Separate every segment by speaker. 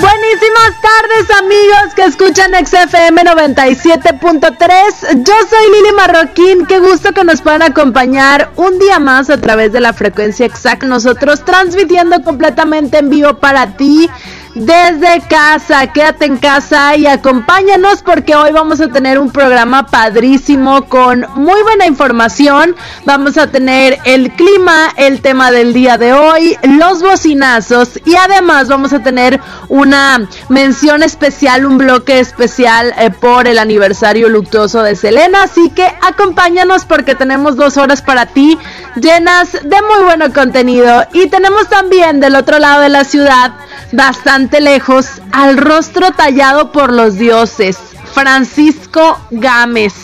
Speaker 1: Buenísimas tardes amigos que escuchan XFM 97.3. Yo soy Lili Marroquín, qué gusto que nos puedan acompañar un día más a través de la frecuencia exacta. Nosotros transmitiendo completamente en vivo para ti desde casa. Quédate en casa y acompáñanos porque hoy vamos a tener un programa padrísimo con muy buena información. Vamos a tener el clima, el tema del día de hoy, los bocinazos y además vamos a tener una mención especial, un bloque especial eh, por el aniversario luctuoso de Selena. Así que acompáñanos porque tenemos dos horas para ti llenas de muy buen contenido. Y tenemos también del otro lado de la ciudad bastante lejos, al rostro tallado por los dioses, Francisco Gámez,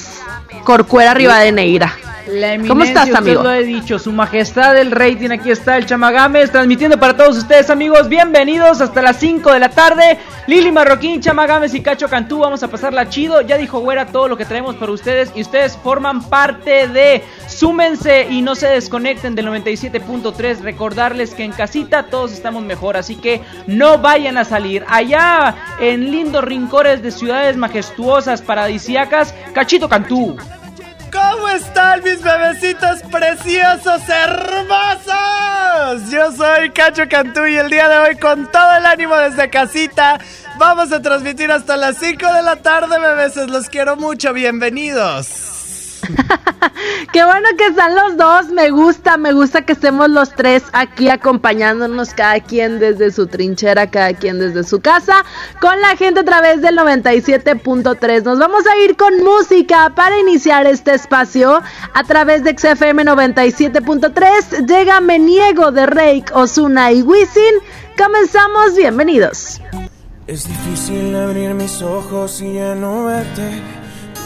Speaker 1: Corcuera Rivadeneira. ¿Cómo estás, amigo?
Speaker 2: lo he dicho, su majestad el rating, aquí está el Chamagames, transmitiendo para todos ustedes, amigos. Bienvenidos hasta las 5 de la tarde. Lili Marroquín, Chamagames y Cacho Cantú, vamos a pasarla chido. Ya dijo Güera todo lo que traemos para ustedes y ustedes forman parte de. Súmense y no se desconecten del 97.3. Recordarles que en casita todos estamos mejor, así que no vayan a salir. Allá en lindos rincones de ciudades majestuosas, paradisíacas, Cachito Cantú.
Speaker 3: ¿Cómo están mis bebecitos preciosos, hermosos? Yo soy Cacho Cantú y el día de hoy con todo el ánimo desde casita vamos a transmitir hasta las 5 de la tarde, bebés. Los quiero mucho, bienvenidos.
Speaker 1: Qué bueno que están los dos. Me gusta, me gusta que estemos los tres aquí acompañándonos, cada quien desde su trinchera, cada quien desde su casa, con la gente a través del 97.3. Nos vamos a ir con música para iniciar este espacio a través de XFM 97.3. Llega Me Niego de Rake, Osuna y Wisin. Comenzamos, bienvenidos.
Speaker 4: Es difícil abrir mis ojos y ya no verte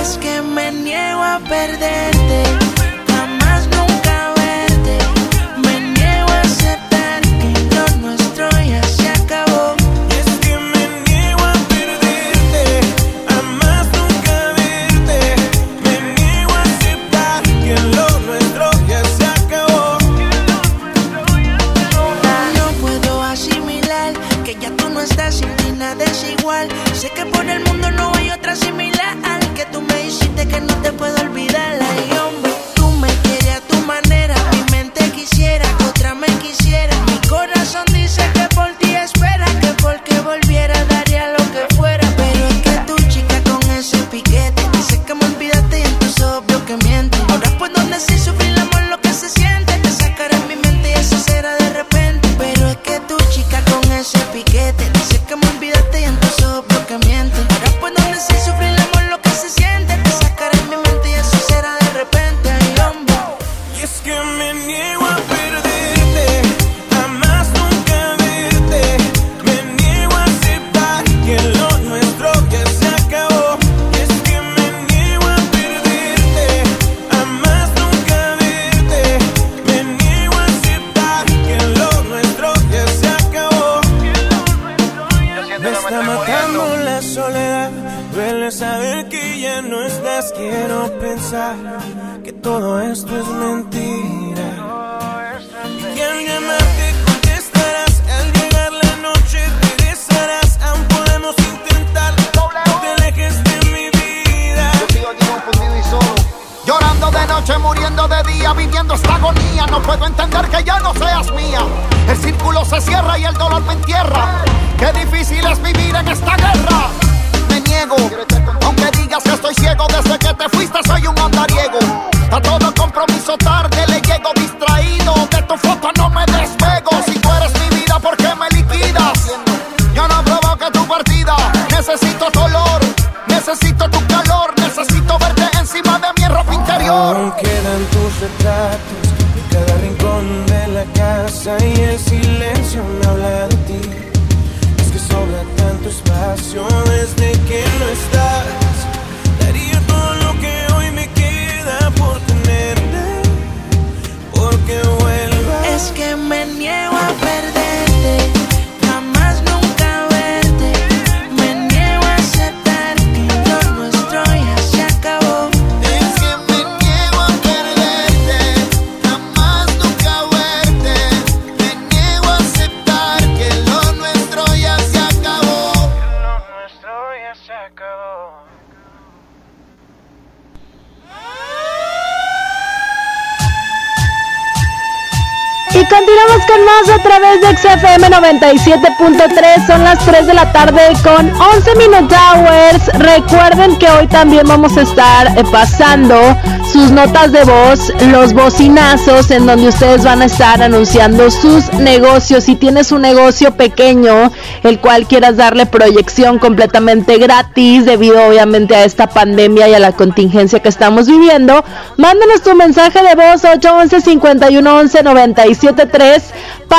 Speaker 5: Es que me niego a perderte, jamás nunca verte. Me niego a aceptar que lo nuestro ya se acabó.
Speaker 4: Es que me niego a perderte, jamás nunca verte. Me niego a aceptar que lo nuestro ya se acabó.
Speaker 5: No puedo asimilar que ya tú no estás sin ti nada es igual. Sé que por el
Speaker 1: 97.3. Son las 3 de la tarde con 11 Minute Hours. Recuerden que hoy también vamos a estar eh, pasando sus notas de voz, los bocinazos, en donde ustedes van a estar anunciando sus negocios. Si tienes un negocio pequeño, el cual quieras darle proyección completamente gratis, debido obviamente a esta pandemia y a la contingencia que estamos viviendo, mándanos tu mensaje de voz 811 511 973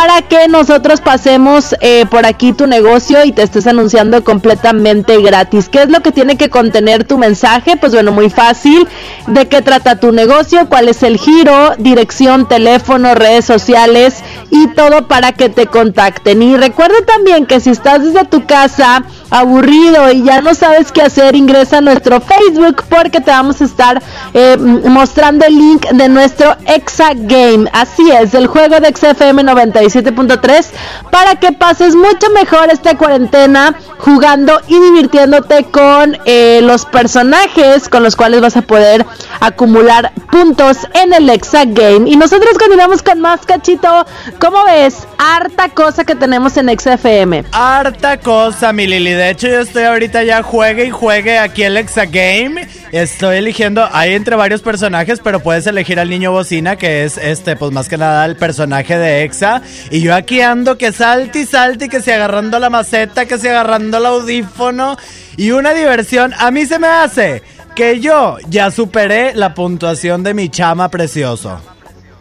Speaker 1: para que nosotros pasemos eh, por aquí tu negocio y te estés anunciando completamente gratis. ¿Qué es lo que tiene que contener tu mensaje? Pues bueno, muy fácil. ¿De qué trata tu negocio? ¿Cuál es el giro? Dirección, teléfono, redes sociales y todo para que te contacten. Y recuerda también que si estás desde tu casa aburrido y ya no sabes qué hacer, ingresa a nuestro Facebook porque te vamos a estar eh, mostrando el link de nuestro Exa Game. Así es, el juego de XFM 97.3 para que pases mucho mejor esta cuarentena jugando y divirtiéndote con eh, los personajes con los cuales vas a poder acumular puntos en el Exa Game. Y nosotros continuamos con más cachito. ¿Cómo ves? Harta cosa que tenemos en XFM.
Speaker 3: Harta cosa, mi Lili. De hecho, yo estoy ahorita ya juegue y juegue aquí el Exa Game. Estoy eligiendo, hay entre varios personajes, pero puedes elegir al niño bocina, que es este, pues más que nada el personaje de Exa. Y yo aquí ando que salte y salte, que se agarrando la maceta, que se agarrando el audífono. Y una diversión, a mí se me hace que yo ya superé la puntuación de mi chama precioso.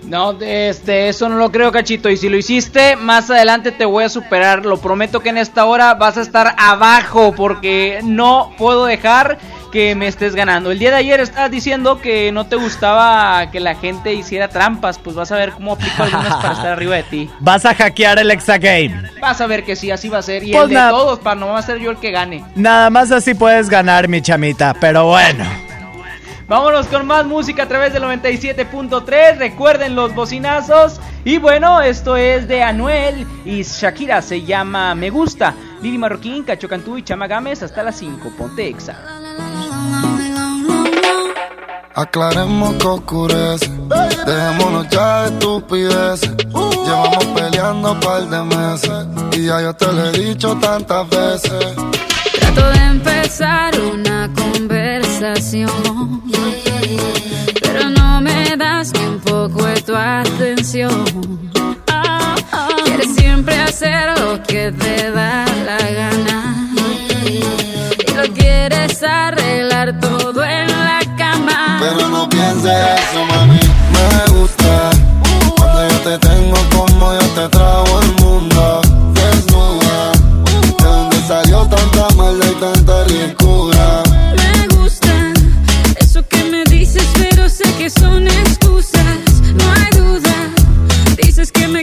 Speaker 2: No, este, eso no lo creo, cachito. Y si lo hiciste, más adelante te voy a superar. Lo prometo que en esta hora vas a estar abajo porque no puedo dejar que me estés ganando. El día de ayer estabas diciendo que no te gustaba que la gente hiciera trampas. Pues vas a ver cómo aplico algunas para estar arriba de ti.
Speaker 3: Vas a hackear el Exa Game.
Speaker 2: Vas a ver que sí, así va a ser. Y
Speaker 3: Pues
Speaker 2: el de todos, para no va a ser yo el que gane.
Speaker 3: Nada más así puedes ganar, mi chamita. Pero bueno.
Speaker 2: Vámonos con más música a través del 97.3. Recuerden los bocinazos. Y bueno, esto es de Anuel y Shakira. Se llama Me Gusta. Lili Marroquín, Cacho Cantú y Chama Gámez hasta las 5. Ponte exa.
Speaker 6: Aclaremos que oscurece. Dejémonos ya de estupideces. Llevamos peleando un par de meses. Y ya yo te lo he dicho tantas veces.
Speaker 7: Trato de empezar una conversación, pero no me das ni un poco de tu atención. Quieres siempre hacer lo que te da la gana y lo quieres arreglar todo en la cama.
Speaker 6: Pero no pienses eso, mami. Me gusta cuando yo te tengo como yo te trago el mundo. Desnuda, de donde salió tanta maldad y tanta ricura.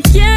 Speaker 7: Dices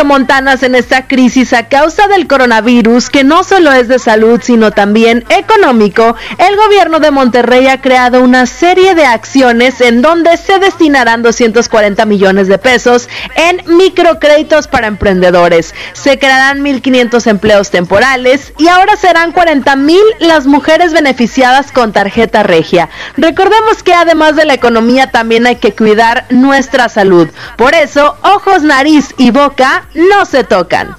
Speaker 1: regiomontanas en esta crisis a causa del coronavirus, que no solo es de salud, sino también económico, el gobierno de Monterrey ha creado una serie de acciones en donde se destinarán 240 millones de pesos en microcréditos para emprendedores. Se crearán 1.500 empleos temporales y ahora serán 40 mil las mujeres beneficiadas con tarjeta regia. Recordemos que además de la economía también hay que cuidar nuestra salud. Por eso, ojos, nariz y boca no se tocan.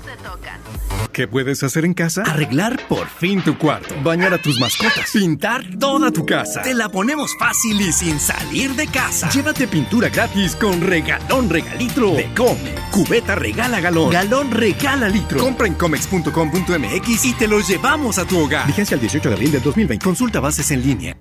Speaker 8: ¿Qué puedes hacer en casa? Arreglar por fin tu cuarto, bañar a tus mascotas, pintar toda tu casa. Te la ponemos fácil y sin salir de casa. Llévate pintura gratis con regalón regalitro de Come. Cubeta regala galón, galón regala litro. Compra en comex.com.mx y te los llevamos a tu hogar. Vigencia el 18 de abril del 2020. Consulta bases en línea.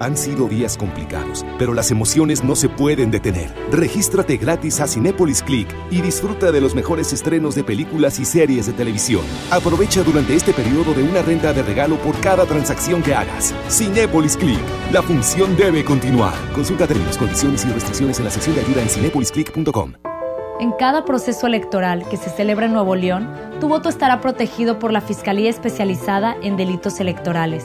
Speaker 9: Han sido días complicados, pero las emociones no se pueden detener. Regístrate gratis a Cinépolis Click y disfruta de los mejores estrenos de películas y series de televisión. Aprovecha durante este periodo de una renta de regalo por cada transacción que hagas. Cinépolis Click. La función debe continuar. Consulta términos, condiciones y restricciones en la sección de ayuda en cinepolisclick.com.
Speaker 10: En cada proceso electoral que se celebra en Nuevo León, tu voto estará protegido por la Fiscalía Especializada en Delitos Electorales.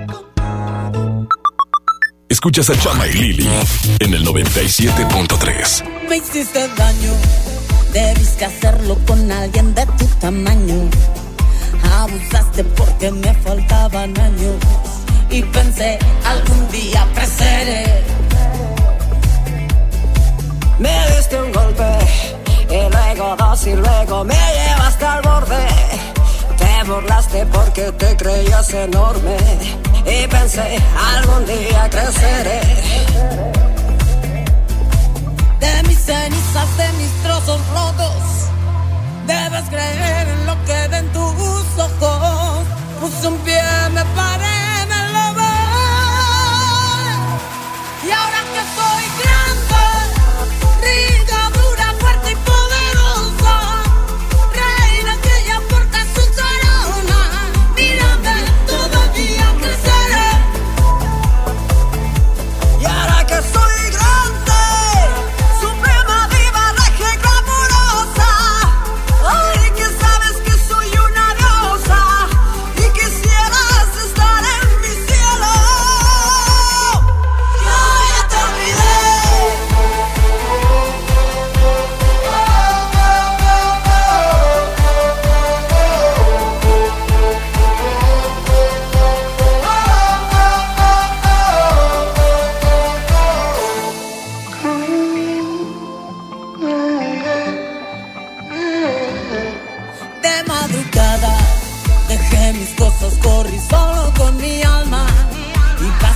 Speaker 11: Escuchas a Chama y Lili en el 97.3.
Speaker 12: Me hiciste daño, debiste hacerlo con alguien de tu tamaño. Abusaste porque me faltaban años y pensé algún día creceré. Me diste un golpe y luego dos y luego me llevaste al borde. Te
Speaker 13: burlaste porque te creías enorme y pensé algún día creceré.
Speaker 12: De mis cenizas, de mis trozos rotos, debes creer en lo que ven tus ojos. Puse un pie, me paré,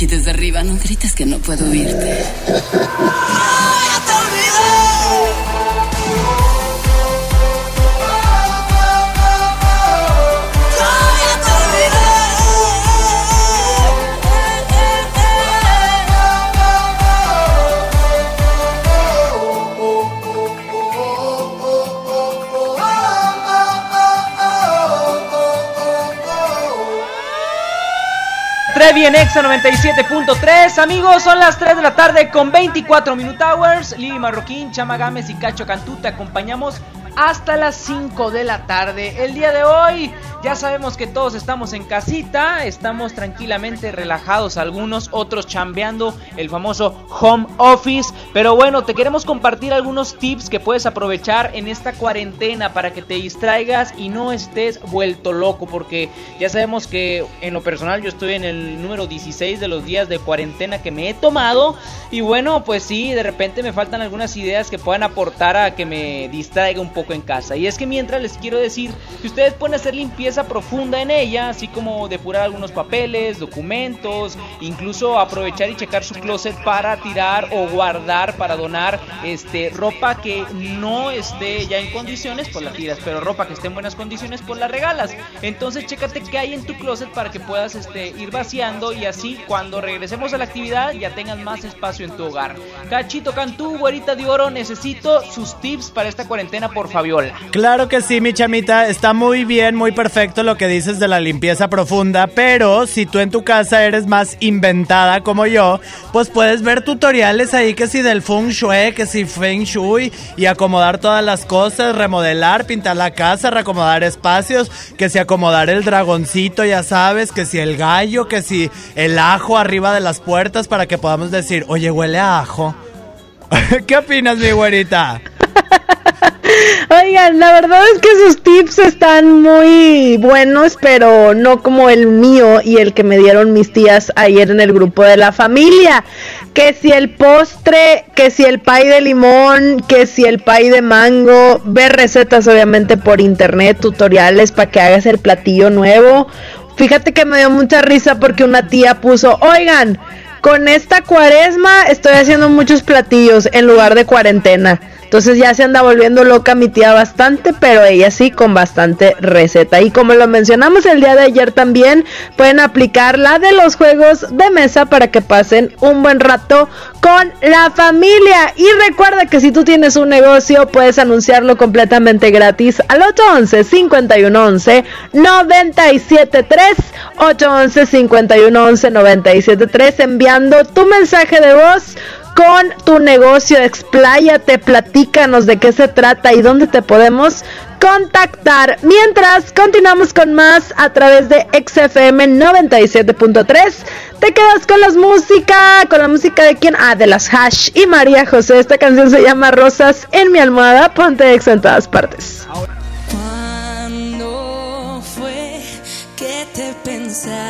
Speaker 13: Aquí
Speaker 12: desde arriba no grites que no puedo oírte.
Speaker 2: En Exa 97.3. Amigos, son las 3 de la tarde con 24 Minute Hours. Lili Marroquín, Chama Gámez y Cacho Cantú te acompañamos hasta las 5 de la tarde. El día de hoy ya sabemos que todos estamos en casita, estamos tranquilamente relajados algunos, otros chambeando el famoso home office. Pero bueno, te queremos compartir algunos tips que puedes aprovechar en esta cuarentena para que te distraigas y no estés vuelto loco. Porque ya sabemos que en lo personal yo estoy en el número 16 de los días de cuarentena que me he tomado. Y bueno, pues sí, de repente me faltan algunas ideas que puedan aportar a que me distraiga un poco en casa. Y es que mientras les quiero decir que ustedes pueden hacer limpieza profunda en ella, así como depurar algunos papeles, documentos, incluso aprovechar y checar su closet para tirar o guardar, para donar este ropa que no esté ya en condiciones, pues la tiras, pero ropa que esté en buenas condiciones, pues la regalas. Entonces chécate qué hay en tu closet para que puedas este, ir vaciando y así cuando regresemos a la actividad ya tengas más espacio en tu hogar. Cachito Cantú, güerita de oro, necesito sus tips para esta cuarentena por Fabiola.
Speaker 3: Claro que sí, mi chamita. Está muy bien, muy perfecto lo que dices de la limpieza profunda. Pero si tú en tu casa eres más inventada como yo, pues puedes ver tutoriales ahí que si del feng shui, que si feng shui y acomodar todas las cosas, remodelar, pintar la casa, reacomodar espacios, que si acomodar el dragoncito, ya sabes, que si el gallo, que si el ajo arriba de las puertas para que podamos decir, oye, huele a ajo. ¿Qué opinas, mi güerita?
Speaker 1: Oigan, la verdad es que sus tips están muy buenos, pero no como el mío y el que me dieron mis tías ayer en el grupo de la familia. Que si el postre, que si el pay de limón, que si el pay de mango, ver recetas obviamente por internet, tutoriales para que hagas el platillo nuevo. Fíjate que me dio mucha risa porque una tía puso, oigan, con esta cuaresma estoy haciendo muchos platillos en lugar de cuarentena. Entonces ya se anda volviendo loca mi tía bastante, pero ella sí con bastante receta. Y como lo mencionamos el día de ayer también, pueden aplicar la de los juegos de mesa para que pasen un buen rato con la familia. Y recuerda que si tú tienes un negocio, puedes anunciarlo completamente gratis al 811 511 973 811 511 973 tu mensaje de voz con tu negocio. Expláyate, platícanos de qué se trata y dónde te podemos contactar. Mientras continuamos con más a través de XFM 97.3. Te quedas con las música, con la música de quién? Ah, de las Hash y María José. Esta canción se llama Rosas en mi almohada. Ponte ex en todas partes.
Speaker 14: ¿Cuándo fue que te pensaste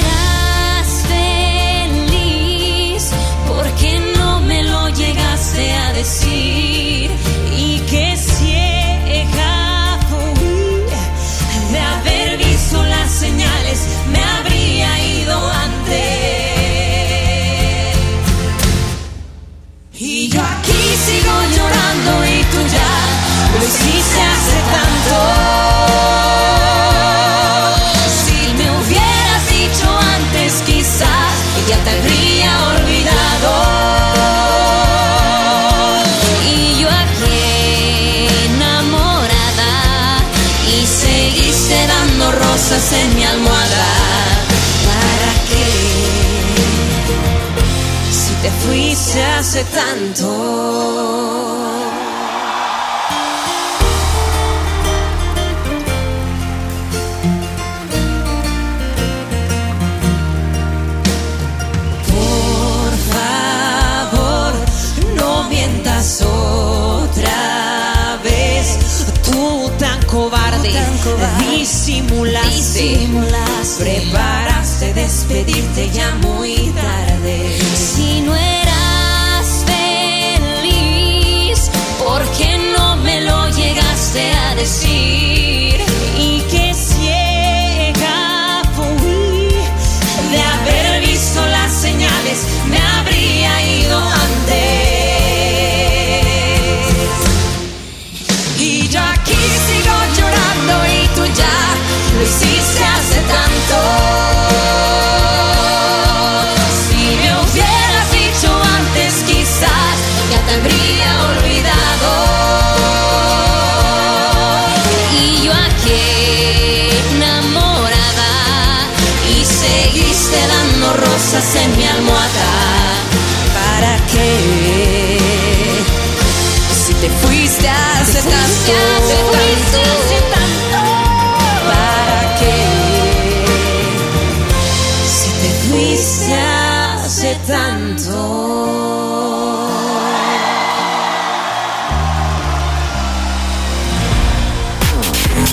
Speaker 14: A decir? Y que ciega fui de haber visto las señales, me habría ido antes. Y yo aquí sigo llorando y tú ya hace tanto. Por favor, no mientas otra vez. Tú tan cobarde, disimulaste, preparaste despedirte ya muy tarde. Llegaste a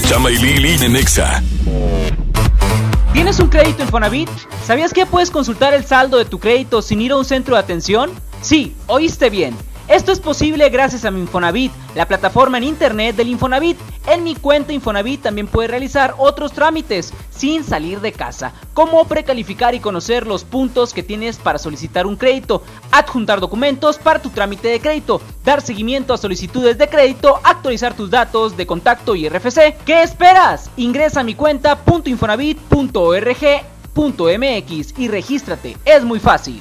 Speaker 11: Chama y Nexa.
Speaker 2: ¿Tienes un crédito Infonavit? ¿Sabías que puedes consultar el saldo de tu crédito sin ir a un centro de atención? Sí, oíste bien. Esto es posible gracias a mi Infonavit, la plataforma en internet del Infonavit. En mi cuenta Infonavit también puedes realizar otros trámites sin salir de casa, como precalificar y conocer los puntos que tienes para solicitar un crédito, adjuntar documentos para tu trámite de crédito, dar seguimiento a solicitudes de crédito, actualizar tus datos de contacto y RFC. ¿Qué esperas? Ingresa a mi cuenta .infonavit.org.mx y regístrate. Es muy fácil.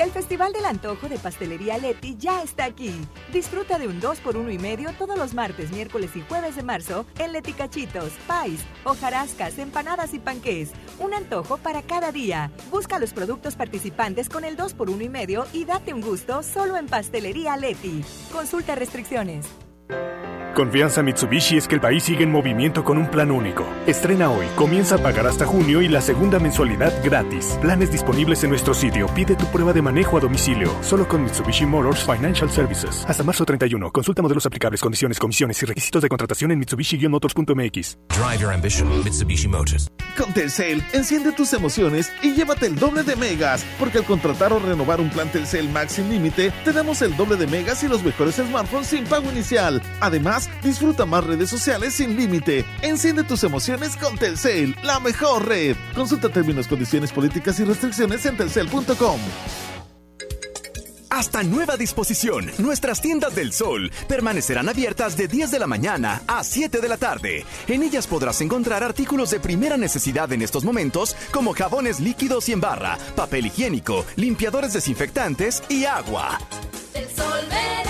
Speaker 15: El Festival del Antojo de Pastelería Leti ya está aquí. Disfruta de un 2x1 y medio todos los martes, miércoles y jueves de marzo en Leti Cachitos, Pais, hojarascas, empanadas y panqués. Un antojo para cada día. Busca los productos participantes con el 2x1 y medio y date un gusto solo en Pastelería Leti. Consulta restricciones.
Speaker 16: Confianza Mitsubishi es que el país sigue en movimiento con un plan único. Estrena hoy, comienza a pagar hasta junio y la segunda mensualidad gratis. Planes disponibles en nuestro sitio. Pide tu prueba de manejo a domicilio. Solo con Mitsubishi Motors Financial Services. Hasta marzo 31. Consulta modelos aplicables, condiciones, comisiones y requisitos de contratación en mitsubishi-motors.mx.
Speaker 17: Drive your ambition, Mitsubishi Motors.
Speaker 18: Con Telcel, enciende tus emociones y llévate el doble de megas, porque al contratar o renovar un plan Telcel Max sin límite, te damos el doble de megas y los mejores smartphones sin pago inicial. Además, disfruta más redes sociales sin límite. Enciende tus emociones con Telcel, la mejor red. Consulta términos, condiciones, políticas y restricciones en telcel.com.
Speaker 9: Hasta nueva disposición, nuestras tiendas del sol permanecerán abiertas de 10 de la mañana a 7 de la tarde. En ellas podrás encontrar artículos de primera necesidad en estos momentos como jabones líquidos y en barra, papel higiénico, limpiadores desinfectantes y agua.
Speaker 14: El sol merece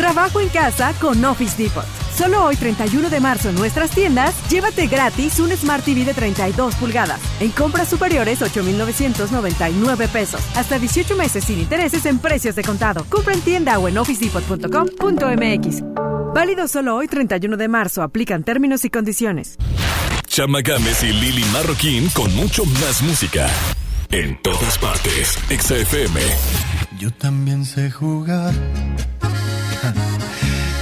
Speaker 19: Trabajo en casa con Office Depot. Solo hoy 31 de marzo en nuestras tiendas, llévate gratis un Smart TV de 32 pulgadas. En compras superiores 8.999 pesos. Hasta 18 meses sin intereses en precios de contado. Compra en tienda o en officedepot.com.mx. Válido solo hoy 31 de marzo. Aplican términos y condiciones.
Speaker 11: Chama Games y Lili Marroquín con mucho más música. En todas partes. XFM.
Speaker 20: Yo también sé jugar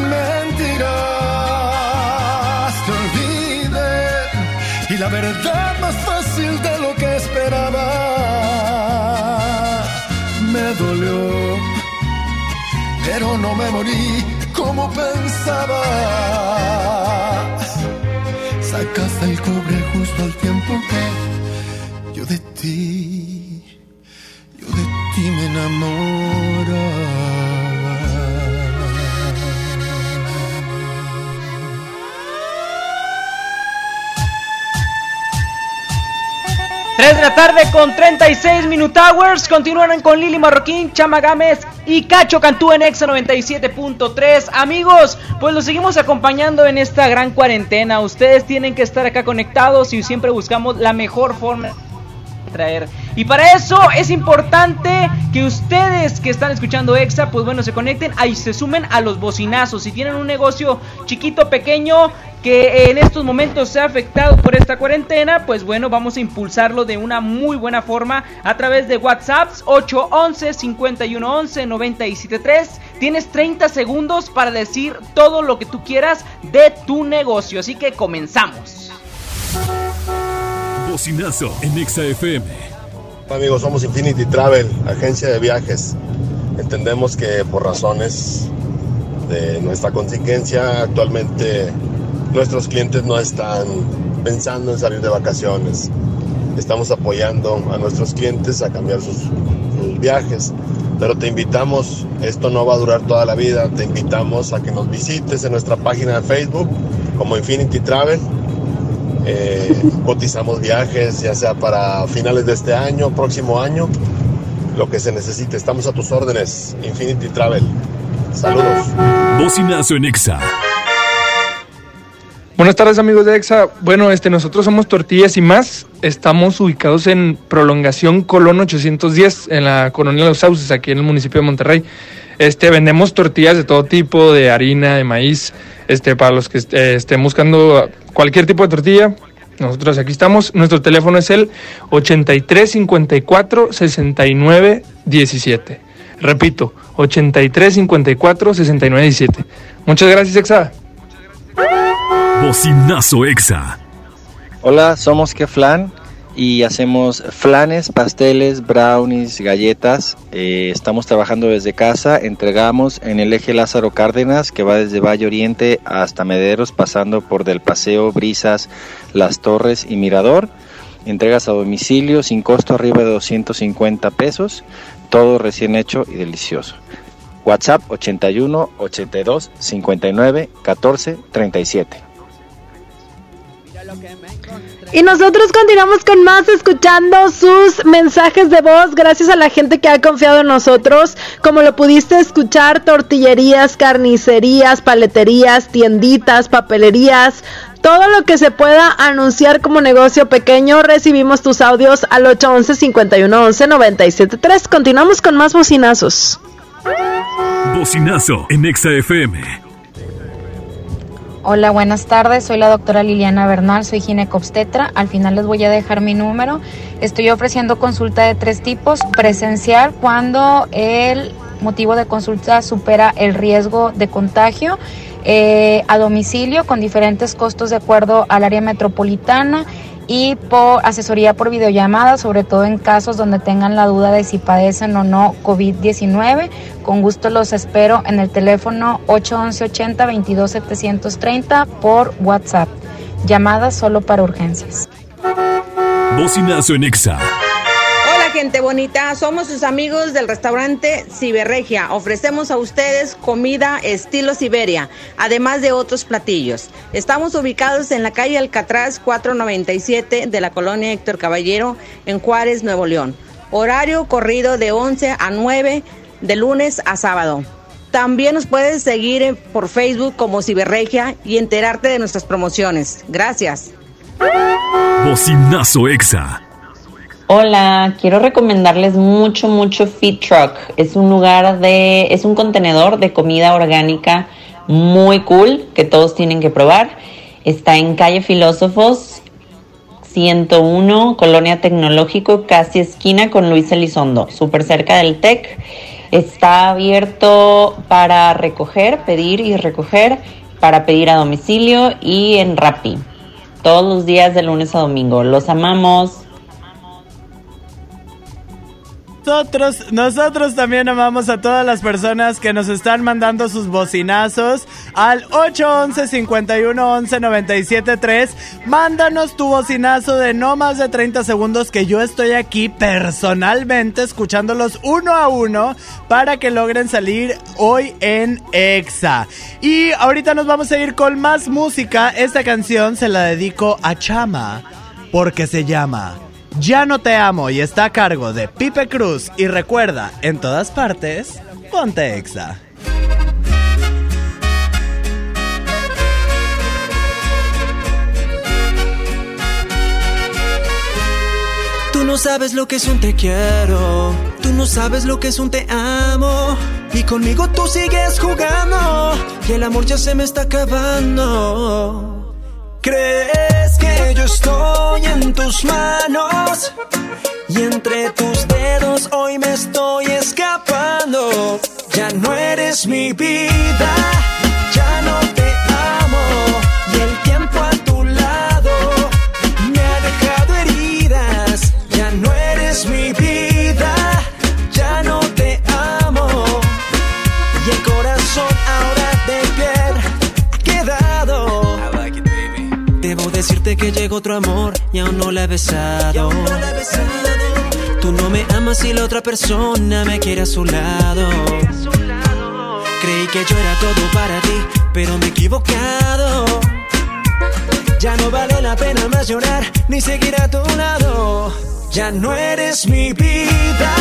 Speaker 20: mentiras. Te olvidé y la verdad más fácil de lo que esperaba.
Speaker 21: me dolió, pero no me morí como pensaba. Sacaste el cobre justo al tiempo que yo de ti, yo de ti me enamoraba.
Speaker 2: 3 de la tarde con 36 Minute Hours. Continúan con Lili Marroquín, Chama Gámez y Cacho Cantú en Exa 97.3. Amigos, pues los seguimos acompañando en esta gran cuarentena. Ustedes tienen que estar acá conectados y siempre buscamos la mejor forma traer. Y para eso es importante que ustedes que están escuchando Exa, pues bueno, se conecten y se sumen a los bocinazos. Si tienen un negocio chiquito, pequeño, que en estos momentos se ha afectado por esta cuarentena, pues bueno, vamos a impulsarlo de una muy buena forma a través de WhatsApp 811 5111 973. Tienes 30 segundos para decir todo lo que tú quieras de tu negocio, así que comenzamos.
Speaker 11: Bocinazo en Exa FM.
Speaker 22: Amigos, somos Infinity Travel, agencia de viajes. Entendemos que por razones de nuestra contingencia actualmente nuestros clientes no están pensando en salir de vacaciones. Estamos apoyando a nuestros clientes a cambiar sus, sus viajes, pero te invitamos, esto no va a durar toda la vida, te invitamos a que nos visites en nuestra página de Facebook como Infinity Travel. Eh, cotizamos viajes, ya sea para finales de este año, próximo año, lo que se necesite. Estamos a tus órdenes, Infinity Travel. Saludos.
Speaker 11: Bocinazo en Exa.
Speaker 23: Buenas tardes amigos de EXA. Bueno, este, nosotros somos Tortillas y más. Estamos ubicados en Prolongación Colón 810, en la Colonia Los Sauces, aquí en el municipio de Monterrey. Este, vendemos tortillas de todo tipo, de harina, de maíz, este, para los que eh, estén buscando cualquier tipo de tortilla. Nosotros aquí estamos. Nuestro teléfono es el 8354 69 17. Repito, 8354 69 17. Muchas gracias, EXA.
Speaker 11: Bocinazo Exa.
Speaker 24: Hola, somos Keflan y hacemos flanes, pasteles, brownies, galletas. Eh, estamos trabajando desde casa. Entregamos en el eje Lázaro Cárdenas, que va desde Valle Oriente hasta Mederos, pasando por Del Paseo, Brisas, Las Torres y Mirador. Entregas a domicilio sin costo arriba de 250 pesos. Todo recién hecho y delicioso. WhatsApp 81 82 59 14 37.
Speaker 1: Y nosotros continuamos con más escuchando sus mensajes de voz gracias a la gente que ha confiado en nosotros. Como lo pudiste escuchar, tortillerías, carnicerías, paleterías, tienditas, papelerías, todo lo que se pueda anunciar como negocio pequeño, recibimos tus audios al 811 511 973. Continuamos con más bocinazos.
Speaker 11: Bocinazo en Exa FM.
Speaker 25: Hola, buenas tardes. Soy la doctora Liliana Bernal, soy ginecobstetra. Al final les voy a dejar mi número. Estoy ofreciendo consulta de tres tipos. Presencial cuando el motivo de consulta supera el riesgo de contagio. eh, a domicilio con diferentes costos de acuerdo al área metropolitana y por asesoría por videollamada, sobre todo en casos donde tengan la duda de si padecen o no COVID-19. Con gusto los espero en el teléfono 811 80 22 730 por WhatsApp. Llamadas solo para urgencias.
Speaker 11: Bocinazo en Exa.
Speaker 26: Gente bonita, somos sus amigos del restaurante Ciberregia. Ofrecemos a ustedes comida estilo Siberia, además de otros platillos. Estamos ubicados en la calle Alcatraz 497 de la colonia Héctor Caballero en Juárez, Nuevo León. Horario corrido de 11 a 9 de lunes a sábado. También nos puedes seguir por Facebook como Ciberregia y enterarte de nuestras promociones. Gracias.
Speaker 11: Bocinazo Exa.
Speaker 27: Hola, quiero recomendarles mucho, mucho Feed Truck. Es un lugar de, es un contenedor de comida orgánica muy cool que todos tienen que probar. Está en calle Filósofos 101, Colonia Tecnológico, casi esquina con Luis Elizondo, súper cerca del TEC. Está abierto para recoger, pedir y recoger, para pedir a domicilio y en Rappi. Todos los días de lunes a domingo. Los amamos.
Speaker 3: Nosotros, nosotros también amamos a todas las personas que nos están mandando sus bocinazos al 811 51 11 97 3. Mándanos tu bocinazo de no más de 30 segundos que yo estoy aquí personalmente escuchándolos uno a uno para que logren salir hoy en EXA. Y ahorita nos vamos a ir con más música. Esta canción se la dedico a Chama porque se llama Ya no te amo y está a cargo de Pipe Cruz. Y recuerda, en todas partes, ponte EXA.
Speaker 5: Tú no sabes lo que es un te quiero, tú no sabes lo que es un te amo. Y conmigo tú sigues jugando, y el amor ya se me está acabando. ¿Crees que yo estoy en tus manos? Y entre tus dedos hoy me estoy escapando. Ya no eres mi vida, ya no te amo. Y el tiempo a tu lado me ha dejado heridas. Ya no eres mi vida, decirte que llegó otro amor y aún no la he besado. Tú no me amas y la otra persona me quiere a su lado. Creí que yo era todo para ti, pero me he equivocado. Ya no vale la pena más llorar ni seguir a tu lado. Ya no eres mi vida,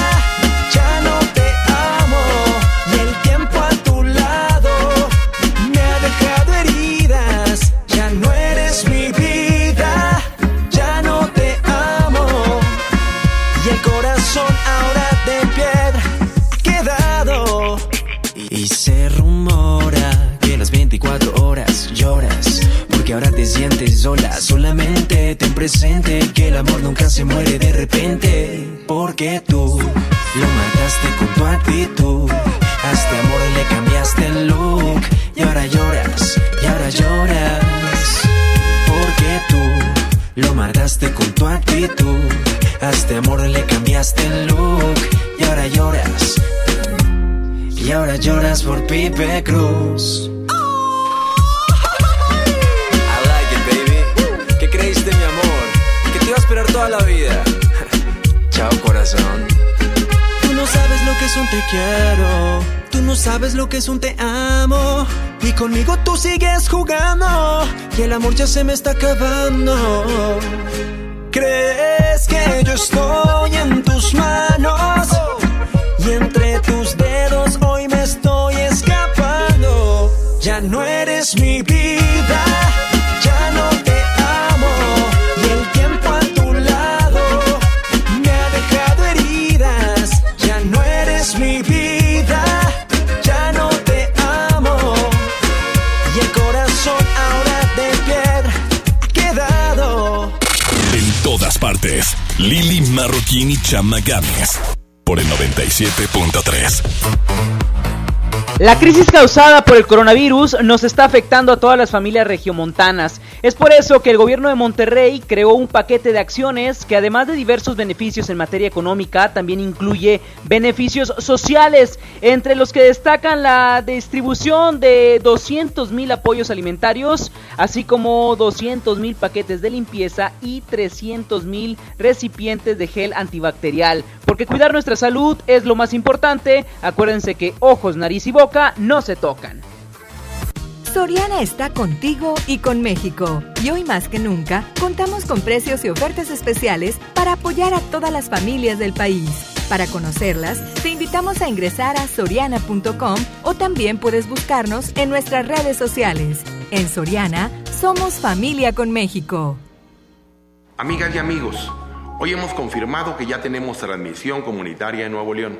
Speaker 5: ahora te sientes sola. Solamente ten presente que el amor nunca se muere de repente. Porque tú lo mataste con tu actitud. A este amor le cambiaste el look. Y ahora lloras, y ahora lloras. Porque tú lo mataste con tu actitud. A este amor le cambiaste el look. Y ahora lloras. Y ahora lloras por Pipe Cruz.
Speaker 28: Toda la vida. Chao, corazón.
Speaker 5: Tú no sabes lo que es un te quiero. Tú no sabes lo que es un te amo. Y conmigo tú sigues jugando. Y el amor ya se me está acabando. ¿Crees que yo estoy en tus manos? Y entre tus dedos hoy me estoy escapando. Ya no eres mi vida.
Speaker 11: Lili Marroquín y Chama Games. Por el 97.3.
Speaker 2: La crisis causada por el coronavirus nos está afectando a todas las familias regiomontanas. Es por eso que el gobierno de Monterrey creó un paquete de acciones que además de diversos beneficios en materia económica, también incluye beneficios sociales, entre los que destacan la distribución de 200 mil apoyos alimentarios, así como 200 mil paquetes de limpieza y 300 mil recipientes de gel antibacterial. Porque cuidar nuestra salud es lo más importante. Acuérdense que ojos, nariz y boca no se tocan.
Speaker 15: Soriana está contigo y con México. Y hoy más que nunca, contamos con precios y ofertas especiales para apoyar a todas las familias del país. Para conocerlas, te invitamos a ingresar a soriana.com o también puedes buscarnos en nuestras redes sociales. En Soriana, somos familia con México.
Speaker 29: Amigas y amigos, hoy hemos confirmado que ya tenemos transmisión comunitaria en Nuevo León.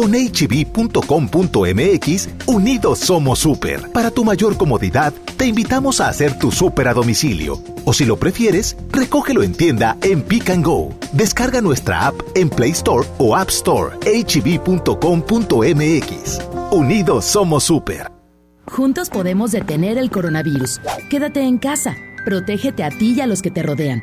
Speaker 9: Con hb.com.mx, unidos somos super. Para tu mayor comodidad, te invitamos a hacer tu super a domicilio. O si lo prefieres, recógelo en tienda en Pick and Go. Descarga nuestra app en Play Store o App Store. hb.com.mx. Unidos somos super.
Speaker 30: Juntos podemos detener el coronavirus. Quédate en casa. Protégete a ti y a los que te rodean.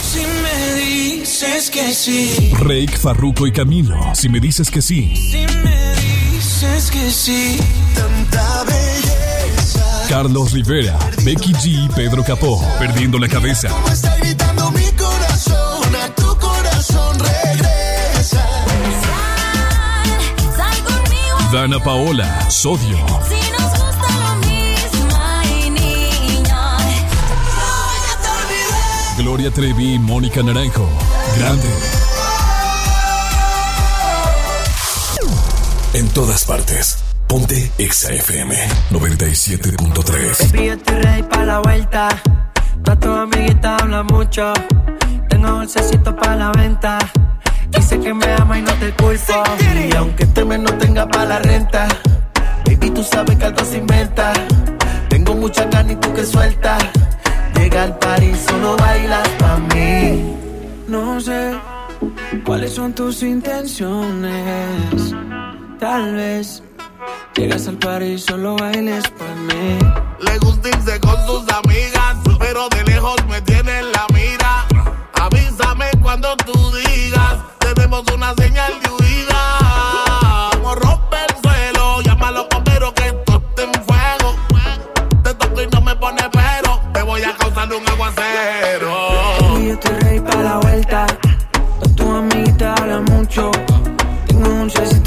Speaker 31: Dices que sí,
Speaker 11: Rake, Farruko y Camilo. Si me dices que sí.
Speaker 31: si me dices que sí, tanta belleza.
Speaker 11: Carlos Rivera, Becky G y Pedro Capó. Perdiendo la cabeza.
Speaker 31: Como está gritando mi corazón, a tu corazón regresa.
Speaker 14: Sal conmigo
Speaker 11: Dana Paola, Sodio.
Speaker 14: si nos gusta lo mismo, ay niña.
Speaker 11: Gloria Trevi y Mónica Naranjo. Grande. En todas partes. Ponte XFM 97.3.
Speaker 4: Baby, yo estoy ready para la vuelta. Todas tus amiguitas hablan mucho. Tengo dulcecito para la venta. Dice que me ama y no te culpo.
Speaker 31: Y aunque este mes no tenga para la renta, baby, tú sabes que algo se inventa. Tengo mucha carne y tú que sueltas. Llega al party, solo bailas pa' mí.
Speaker 4: No sé cuáles son tus intenciones. Tal vez llegas al party y solo bailes por mí.
Speaker 32: Le gusta irse con sus amigas, pero de lejos me tiene en la mira. Avísame cuando tú digas, tenemos una señal de huida. Como rompe el suelo, llámalo pero que esto esté en fuego. Te toco y no me pone pero, te voy a causar un aguacero.
Speaker 4: Baby, yo estoy ready para la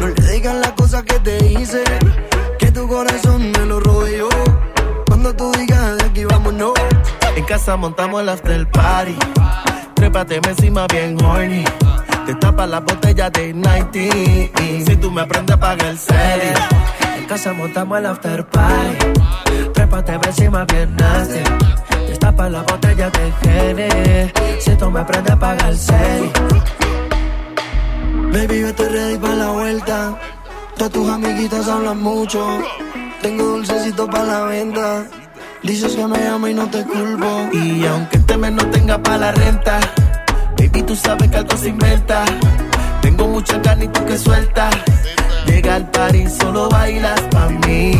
Speaker 4: No
Speaker 31: le que te hice. Que tu corazón me lo. En casa montamos el after party. Trépate encima bien horny. Te tapa la botella de 90. Si tú me aprendes a pagar el serie.
Speaker 4: En casa montamos el after party. Trépate encima bien nasty. Destapa la botella de Gene. Si tú me aprendes a pagar el.
Speaker 31: Baby, yo ready para la vuelta. Todas tus amiguitas hablan mucho. Tengo dulcecito para la venta. Dices que me amo y no te culpo. Y aunque este mes no tenga para la renta, baby, tú sabes que algo se inventa. Tengo mucha carne y tú que sueltas. Llega al party, solo bailas pa' mí.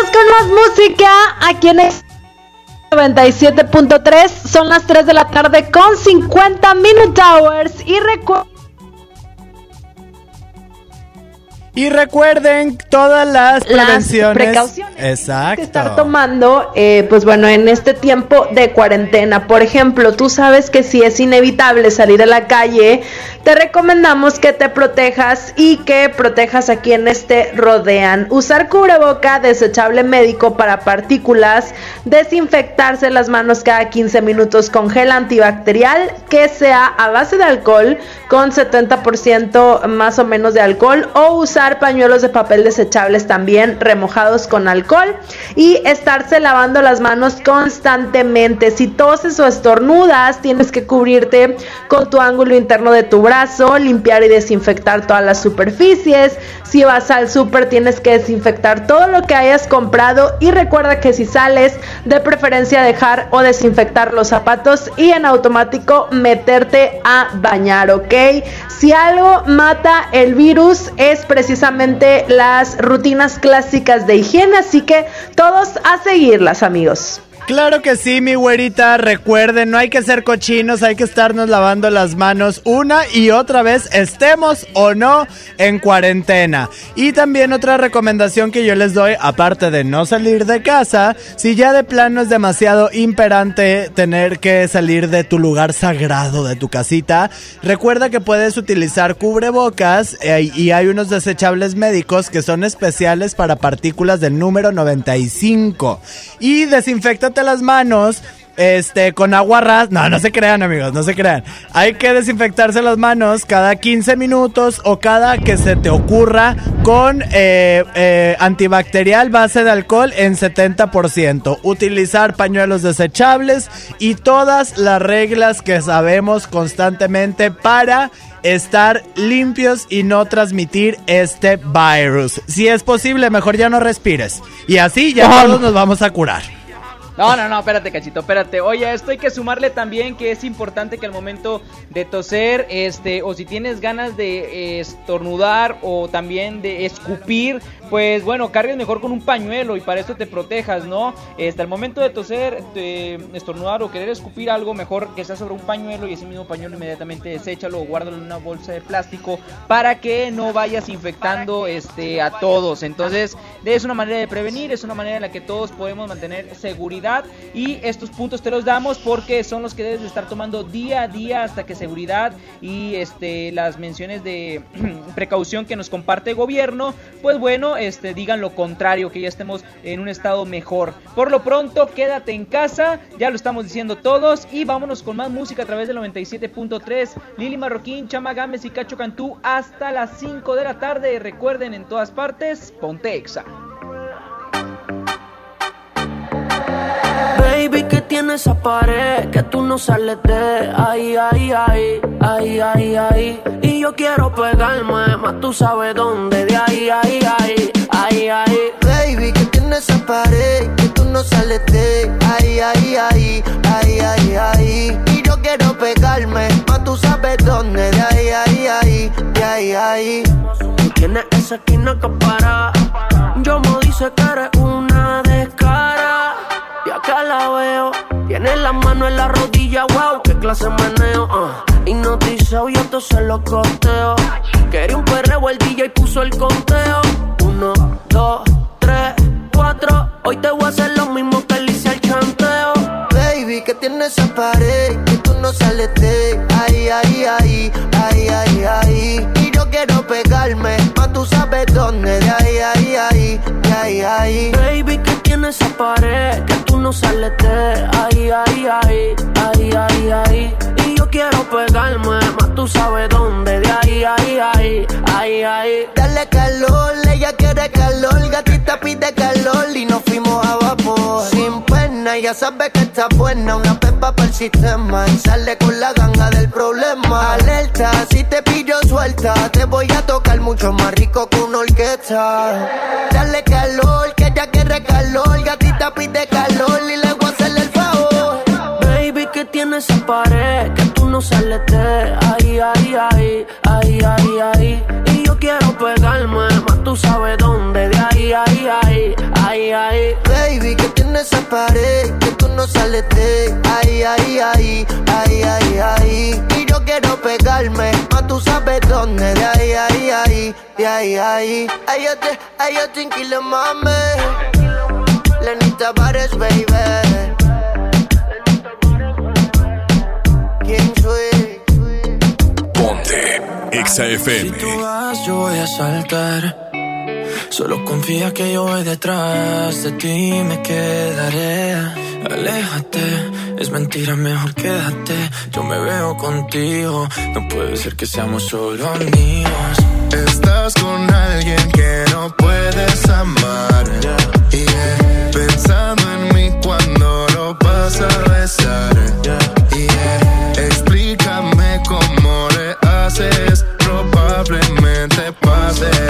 Speaker 4: Con
Speaker 1: más música aquí en el 97.3. Son las 3 de la tarde con 50 Minute Hours. Y recuerda.
Speaker 3: Y recuerden todas las
Speaker 1: Las
Speaker 3: prevenciones.
Speaker 1: precauciones que
Speaker 3: Exacto.
Speaker 1: estar tomando, eh, pues bueno, en este tiempo de cuarentena. Por ejemplo, tú sabes que si es inevitable salir a la calle, te recomendamos que te protejas y que protejas a quienes te rodean. Usar cubreboca desechable médico para partículas, desinfectarse las manos cada 15 minutos con gel antibacterial que sea a base de alcohol con 70% más o menos de alcohol o usar pañuelos de papel desechables también remojados con alcohol y estarse lavando las manos constantemente. Si toses o estornudas, tienes que cubrirte con tu ángulo interno de tu brazo, limpiar y desinfectar todas las superficies. Si vas al súper, tienes que desinfectar todo lo que hayas comprado y recuerda que si sales, de preferencia dejar o desinfectar los zapatos y en automático meterte a bañar, ¿ok? Si algo mata el virus es precisamente las rutinas clásicas de higiene, así que todos a seguirlas, amigos.
Speaker 3: Claro que sí, mi güerita. Recuerden, no hay que ser cochinos, hay que estarnos lavando las manos una y otra vez, estemos o no en cuarentena. Y también otra recomendación que yo les doy, aparte de no salir de casa, si ya de plano es demasiado imperante tener que salir de tu lugar sagrado, de tu casita, recuerda que puedes utilizar cubrebocas eh, y hay unos desechables médicos que son especiales para partículas del número 95. Y desinfectate las manos. Este, con agua ras. No, no se crean, amigos, no se crean. Hay que desinfectarse las manos cada 15 minutos o cada que se te ocurra con eh, eh, antibacterial base de alcohol en 70%. Utilizar pañuelos desechables y todas las reglas que sabemos constantemente para estar limpios y no transmitir este virus. Si es posible, mejor ya no respires. Y así ya todos nos vamos a curar.
Speaker 2: No, no, no, espérate, cachito, espérate. Oye, esto hay que sumarle también que es importante que al momento de toser, este, o si tienes ganas de eh, estornudar o también de escupir, pues bueno, cargues mejor con un pañuelo y para eso te protejas, ¿no? Este, al momento de toser, de estornudar o querer escupir algo, mejor que sea sobre un pañuelo y ese mismo pañuelo inmediatamente deséchalo o guárdalo en una bolsa de plástico para que no vayas infectando este, a todos. Entonces, es una manera de prevenir, es una manera en la que todos podemos mantener seguridad y estos puntos te los damos porque son los que debes de estar tomando día a día hasta que seguridad y este las menciones de precaución que nos comparte el gobierno, pues bueno, este digan lo contrario, que ya estemos en un estado mejor. Por lo pronto, quédate en casa, ya lo estamos diciendo todos y vámonos con más música a través del 97.3. Lili Marroquín, Chama Gámez y Cacho Cantú hasta las 5 de la tarde. Recuerden en todas partes, ponte
Speaker 33: Baby, que tiene esa pared que tú no sales de ahí, ahí, ahí, ahí, ahí, ahí. Y yo quiero pegarme, más tú sabes dónde, de ahí, ahí, ahí, ahí, ahí.
Speaker 34: Baby, que tiene esa pared que tú no sales de ahí, ahí, ahí, ahí, ahí, ahí. Y yo quiero pegarme, más tú sabes dónde, de ahí, ahí, ahí, de ahí, ahí.
Speaker 33: Tú tienes esa esquina que para. Yo me dice que eres una descara. Tiene la mano en la rodilla, wow, qué clase meneo. ah. Hipnotizado y esto se lo costeo. Quería un perreo, el DJ puso el conteo. Uno, dos, tres, cuatro. Hoy te voy a hacer lo mismo que le hice al chanteo.
Speaker 34: Baby, que tiene esa pared que tú no sales de ahí, ahí, ahí, ahí, ahí, ahí. Y yo quiero pegarme, más tú sabes dónde, de ahí, ahí, ahí, de ahí, ahí.
Speaker 33: Baby, que tiene esa pared que tú no sales de ahí, ahí, ahí, ahí, quiero pegarme, más tú sabes dónde, de ahí, ahí, ahí, ahí, ahí.
Speaker 34: Dale calor, ella quiere calor, gatita pide calor y nos fuimos a vapor. Sin pena, ya sabes que está buena, una pepa para el sistema y sale con la ganga del problema. Alerta, si te pillo suelta, te voy a tocar mucho más rico que una orquesta. Dale calor, que ella quiere calor, gatita pide calor y en esa pared que tú no
Speaker 33: sales de ahí, ahí, ahí, ahí, ahí. Y yo quiero pegarme, más tú sabes dónde, de ahí, ahí, ahí, ahí, ahí.
Speaker 34: Baby, que tiene esa pared que tú no sales de ahí, ahí, ahí, ahí, ahí, ahí. Y yo quiero pegarme, más tú sabes dónde, de ahí, ahí, ahí, de ahí, ahí. Ay, yo te, ay, yo te inquilo, mame. Lenita Bares, baby.
Speaker 11: Ponte Exa FM.
Speaker 35: tú vas, yo voy a saltar. Solo confía que yo voy detrás de ti me quedaré. Aléjate, es mentira, mejor quédate. Yo me veo contigo, no puede ser que seamos solo amigos.
Speaker 4: Estás con alguien que no puedes amar. Yeah. Pensando en mí cuando lo vas a besar. Yeah. say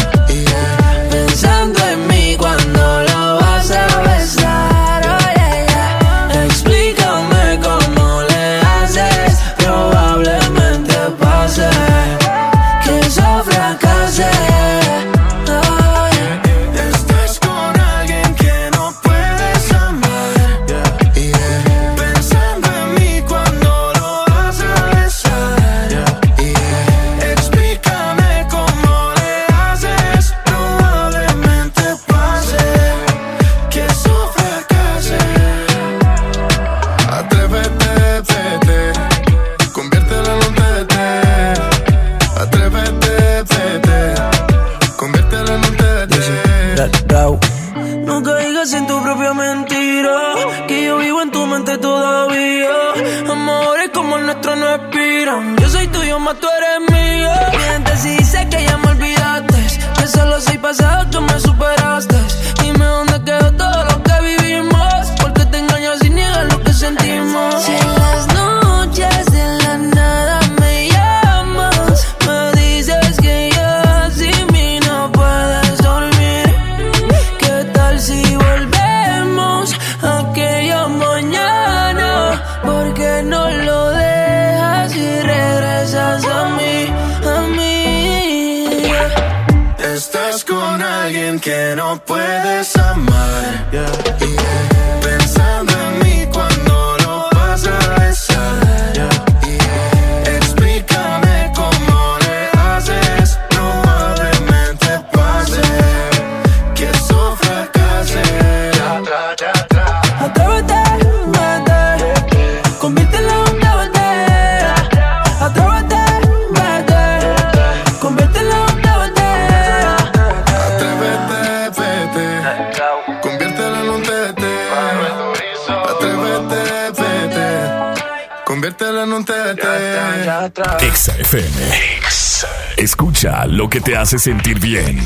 Speaker 11: hace sentir bien.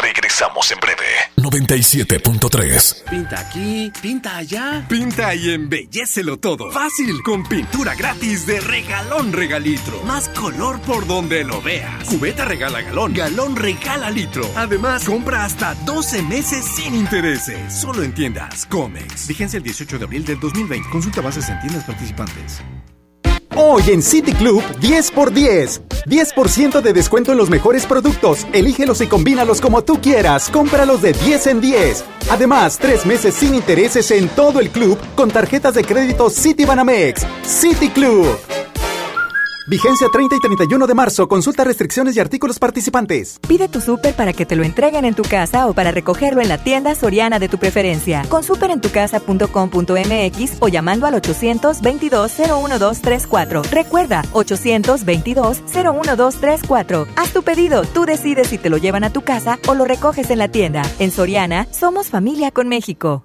Speaker 11: Regresamos en breve. 97.3.
Speaker 36: Pinta aquí, pinta allá. Pinta y embellecelo todo. Fácil, con pintura gratis de regalón regalitro. Más color por donde lo veas. Cubeta regala galón, galón regala litro. Además, compra hasta 12 meses sin intereses. Solo en tiendas Comex. Vigencia el 18 de abril del 2020. Consulta bases en tiendas participantes.
Speaker 32: Hoy en City Club 10 por 10. 10% de descuento en los mejores productos. Elígelos y combínalos como tú quieras. Cómpralos de 10 en 10. Además, tres meses sin intereses en todo el club con tarjetas de crédito Citibanamex. City Club. Vigencia 30 y 31 de marzo. Consulta restricciones y artículos participantes.
Speaker 15: Pide tu súper para que te lo entreguen en tu casa o para recogerlo en la tienda soriana de tu preferencia. Con superentucasa.com.mx o llamando al 822-01234. Recuerda, 822-01234. Haz tu pedido, tú decides si te lo llevan a tu casa o lo recoges en la tienda. En Soriana, somos familia con México.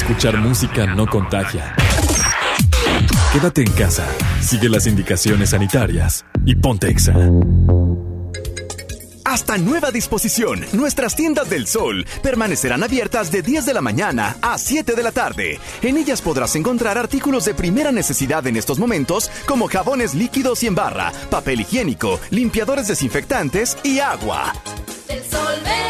Speaker 11: Escuchar música no contagia. Quédate en casa, sigue las indicaciones sanitarias y ponte exa.
Speaker 9: Hasta nueva disposición, nuestras tiendas del sol permanecerán abiertas de 10 de la mañana a 7 de la tarde. En ellas podrás encontrar artículos de primera necesidad en estos momentos como jabones líquidos y en barra, papel higiénico, limpiadores desinfectantes y agua.
Speaker 14: El sol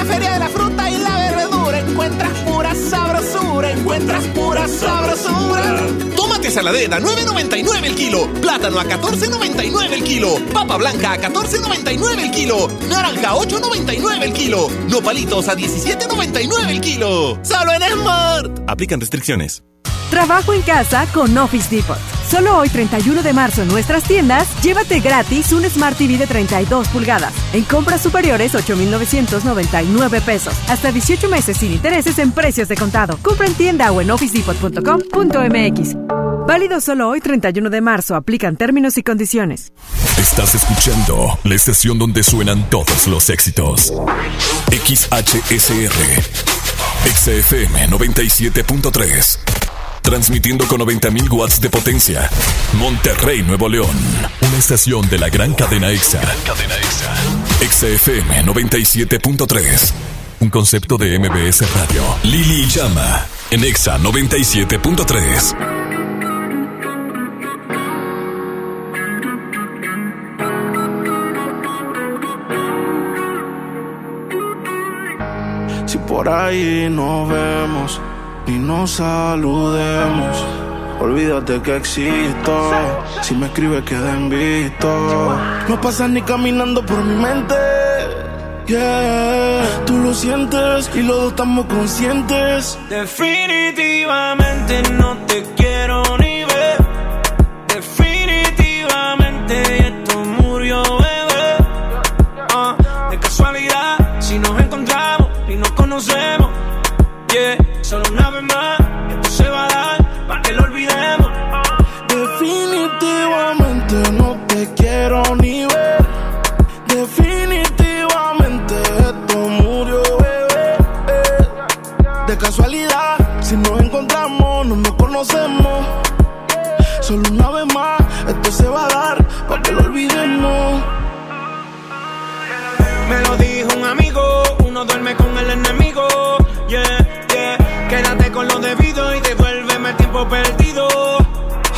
Speaker 37: La feria de la fruta y la verdura encuentras pura sabrosura, encuentras pura sabrosura.
Speaker 38: Tómate saladera 9.99 el kilo, plátano a 14.99 el kilo, papa blanca a 14.99 el kilo, naranja a 8.99 el kilo, nopalitos a 17.99 el kilo. Solo en Smart. Aplican restricciones.
Speaker 15: Trabajo en casa con Office Depot. Solo hoy 31 de marzo en nuestras tiendas, llévate gratis un Smart TV de 32 pulgadas. En compras superiores 8,999 pesos. Hasta 18 meses sin intereses en precios de contado. Compra en tienda o en officedepot.com.mx. Válido solo hoy 31 de marzo. Aplican términos y condiciones.
Speaker 11: Estás escuchando la estación donde suenan todos los éxitos. XHSR. XFM 97.3. Transmitiendo con 90.000 watts de potencia. Monterrey, Nuevo León. Una estación de la gran cadena EXA. cadena EXA. XFM 97.3. Un concepto de MBS Radio. Lili Llama. En EXA 97.3.
Speaker 37: Si por ahí nos vemos y nos saludemos, olvídate que existo. Si me escribes, queda en visto. No pasas ni caminando por mi mente. Yeah, tú lo sientes y los dos estamos conscientes.
Speaker 4: Definitivamente no te quiero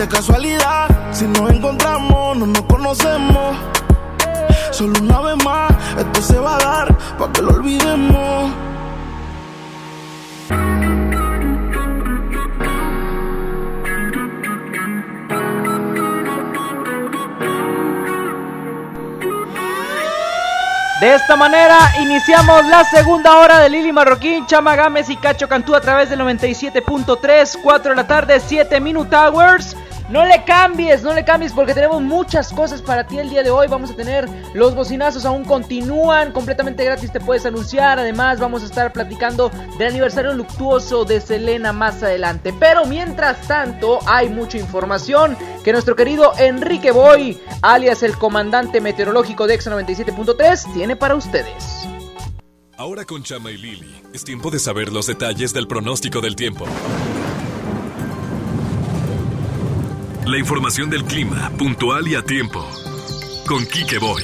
Speaker 37: De casualidad, si nos encontramos, no nos conocemos. Solo una vez más, esto se va a dar para que lo olvidemos.
Speaker 2: De esta manera iniciamos la segunda hora de Lili Marroquín, Chama Gámez y Cacho Cantú a través del 97.3, 4 de la tarde, 7 Minute Hours. No le cambies, no le cambies porque tenemos muchas cosas para ti el día de hoy. Vamos a tener los bocinazos, aún continúan completamente gratis, te puedes anunciar. Además, vamos a estar platicando del aniversario luctuoso de Selena más adelante. Pero mientras tanto, hay mucha información que nuestro querido Enrique Boy, alias el comandante meteorológico de Exa 97.3, tiene para ustedes.
Speaker 11: Ahora con Chama y Lili, es tiempo de saber los detalles del pronóstico del tiempo. La información del clima, puntual y a tiempo. Con Quique Boy.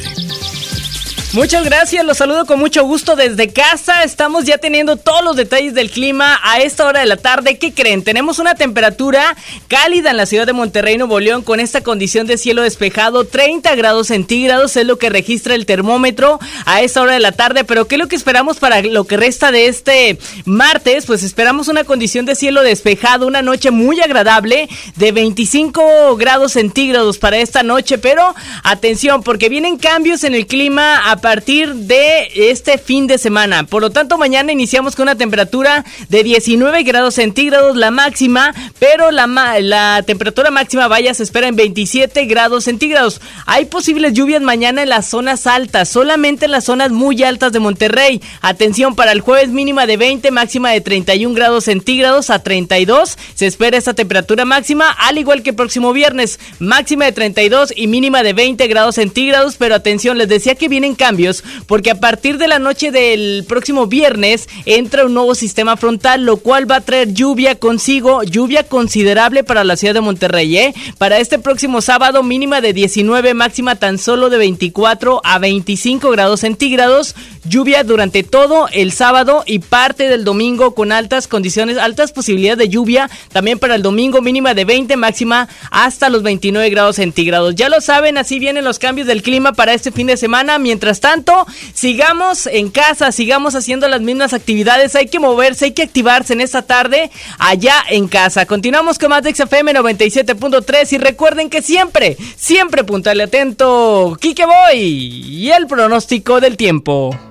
Speaker 39: Muchas gracias, los saludo con mucho gusto desde casa. Estamos ya teniendo todos los detalles del clima a esta hora de la tarde. ¿Qué creen? Tenemos una temperatura cálida en la ciudad de Monterrey, Nuevo León, con esta condición de cielo despejado. 30 grados centígrados es lo que registra el termómetro a esta hora de la tarde. Pero ¿qué es lo que esperamos para lo que resta de este martes? Pues esperamos una condición de cielo despejado, una noche muy agradable de 25 grados centígrados para esta noche. Pero atención, porque vienen cambios en el clima a partir de este fin de semana. Por lo tanto, mañana iniciamos con una temperatura de 19 grados centígrados, la máxima, pero la, la temperatura máxima, vaya, se espera en 27 grados centígrados. Hay posibles lluvias mañana en las zonas altas, solamente en las zonas muy altas de Monterrey. Atención, para el jueves mínima de 20, máxima de 31 grados centígrados a 32. Se espera esta temperatura máxima, al igual que el próximo viernes, máxima de 32 y mínima de 20 grados centígrados. Pero atención, les decía que vienen cambios porque a partir de la noche del próximo viernes entra un nuevo sistema frontal, lo cual va a traer lluvia consigo, lluvia considerable para la ciudad de Monterrey. ¿eh? Para este próximo sábado, mínima de 19, máxima tan solo de 24 a 25 grados centígrados. Lluvia durante todo el sábado y parte del domingo con altas condiciones, altas posibilidades de lluvia. También para el domingo, mínima de 20, máxima hasta los 29 grados centígrados. Ya lo saben, así vienen los cambios del clima para este fin de semana. Mientras tanto, sigamos en casa, sigamos haciendo las mismas actividades. Hay que moverse, hay que activarse en esta tarde allá en casa. Continuamos con más de XFM 97.3 y recuerden que siempre, siempre puntual atento, Kike Boy y el pronóstico del tiempo.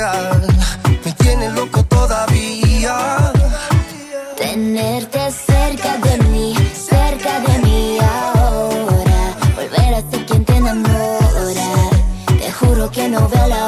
Speaker 40: me tiene loco todavía.
Speaker 41: Tenerte cerca de mí, cerca de mí ahora. Volver a ser quien te enamora. Te juro que no veo la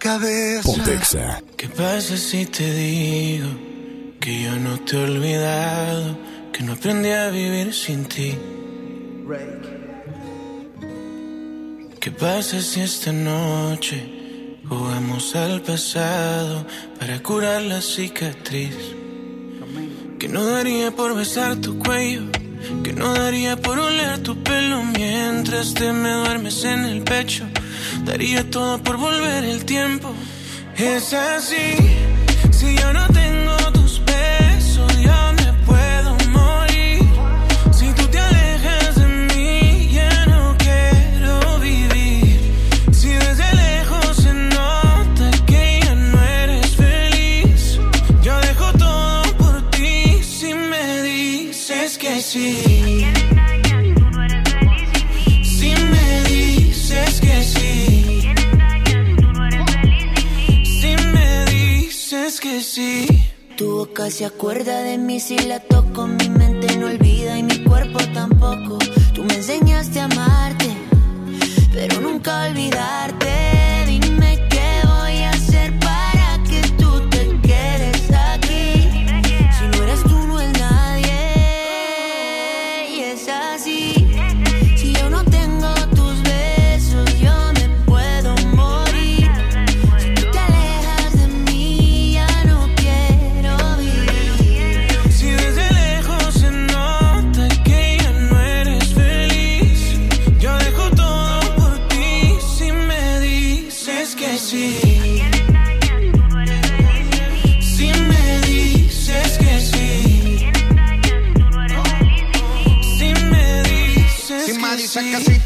Speaker 20: Cabeza.
Speaker 11: Pontexa.
Speaker 4: ¿Qué pasa si te digo que yo no te he olvidado, que no aprendí a vivir sin ti? ¿Qué pasa si esta noche jugamos al pasado para curar la cicatriz? Que no daría por besar tu cuello, que no daría por oler tu pelo mientras te me duermes en el pecho. Daría todo por volver el tiempo. Es así, si yo no tengo tus besos, yo me puedo morir. Si tú te alejas de mí, ya no quiero vivir. Si desde lejos se nota que ya no eres feliz, yo dejo todo por ti si me dices que sí. Sí.
Speaker 14: Tu boca se acuerda de mí si la toco. Mi mente no olvida y mi cuerpo tampoco. Tú me enseñaste a amarte, pero nunca olvidarte.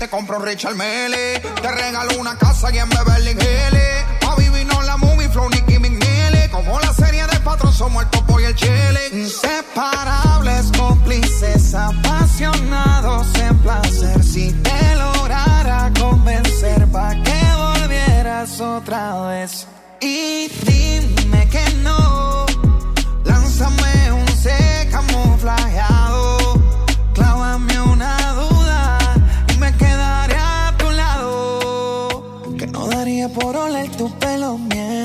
Speaker 14: Te
Speaker 42: compro Richard Mele. Te regalo una casa y en Beverly Hills. A vivir no la movie, Flow, Nicky McNeely. Como la serie de patrón, somos el topo y el chile. Inseparables, cómplices, apasionados en placer. Si te lograra convencer, pa' que volvieras otra vez. Y dime que no. Lánzame un C camuflajeado.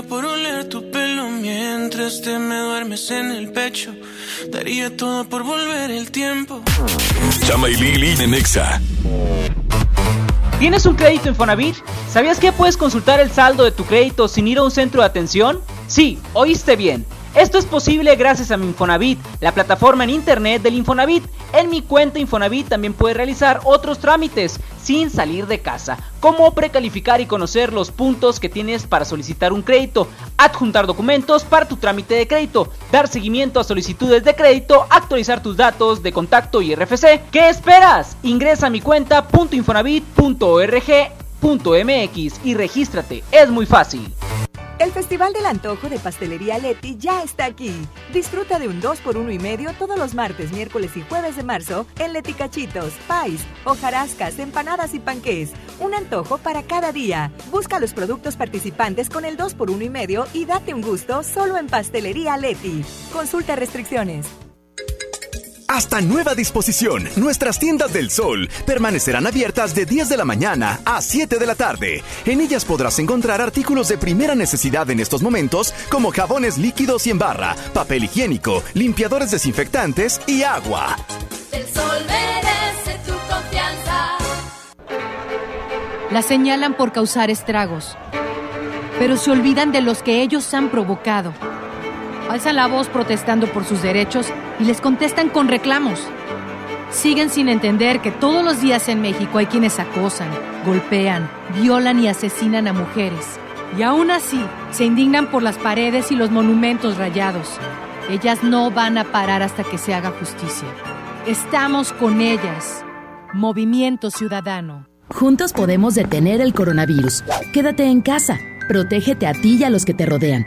Speaker 4: Daría por oler tu pelo mientras te me duermes en el pecho, daría todo por volver el tiempo.
Speaker 11: Chama y Lili de Nexa.
Speaker 2: ¿Tienes un crédito Infonavit? ¿Sabías que puedes consultar el saldo de tu crédito sin ir a un centro de atención? Sí, oíste bien. Esto es posible gracias a mi Infonavit, la plataforma en internet del Infonavit. En mi cuenta Infonavit también puedes realizar otros trámites sin salir de casa, como precalificar y conocer los puntos que tienes para solicitar un crédito, adjuntar documentos para tu trámite de crédito, dar seguimiento a solicitudes de crédito, actualizar tus datos de contacto y RFC. ¿Qué esperas? Ingresa a mi cuenta .infonavit.org.mx y regístrate, es muy fácil.
Speaker 15: El Festival del Antojo de Pastelería Leti ya está aquí. Disfruta de un 2x1 y medio todos los martes, miércoles y jueves de marzo en Leti Cachitos, Pais, hojarascas, empanadas y panqués. Un antojo para cada día. Busca los productos participantes con el 2x1 y medio y date un gusto solo en Pastelería Leti. Consulta restricciones.
Speaker 9: Hasta nueva disposición, nuestras tiendas del sol permanecerán abiertas de 10 de la mañana a 7 de la tarde. En ellas podrás encontrar artículos de primera necesidad en estos momentos como jabones líquidos y en barra, papel higiénico, limpiadores desinfectantes y agua.
Speaker 43: El sol merece tu confianza.
Speaker 44: La señalan por causar estragos, pero se olvidan de los que ellos han provocado. Alzan la voz protestando por sus derechos y les contestan con reclamos. Siguen sin entender que todos los días en México hay quienes acosan, golpean, violan y asesinan a mujeres. Y aún así, se indignan por las paredes y los monumentos rayados. Ellas no van a parar hasta que se haga justicia. Estamos con ellas. Movimiento Ciudadano.
Speaker 30: Juntos podemos detener el coronavirus. Quédate en casa. Protégete a ti y a los que te rodean.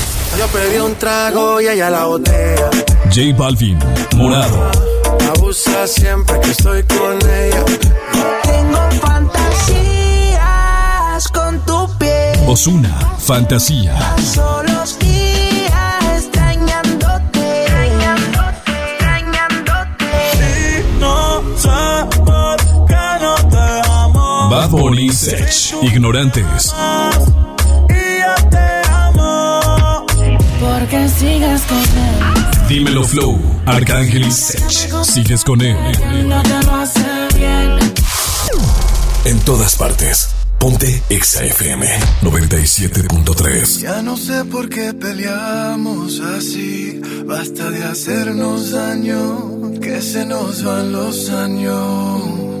Speaker 20: Yo pedí un trago y ella la botella.
Speaker 11: J Balvin, Morado.
Speaker 20: Abusa siempre que estoy con ella.
Speaker 7: Tengo fantasías con tu piel.
Speaker 11: Osuna, Fantasía.
Speaker 7: Paso los días extrañándote. Extrañándote.
Speaker 20: No sé por qué no te amo.
Speaker 11: Bad Bunny, Sech, Ignorantes.
Speaker 7: Sigues con él.
Speaker 11: Dímelo Flow, Arcángel y Sech. Sigues con él.
Speaker 7: No te lo hace bien.
Speaker 11: En todas partes. Ponte XFM 97.3.
Speaker 20: Ya no sé por qué peleamos así. Basta de hacernos daño, que se nos van los años.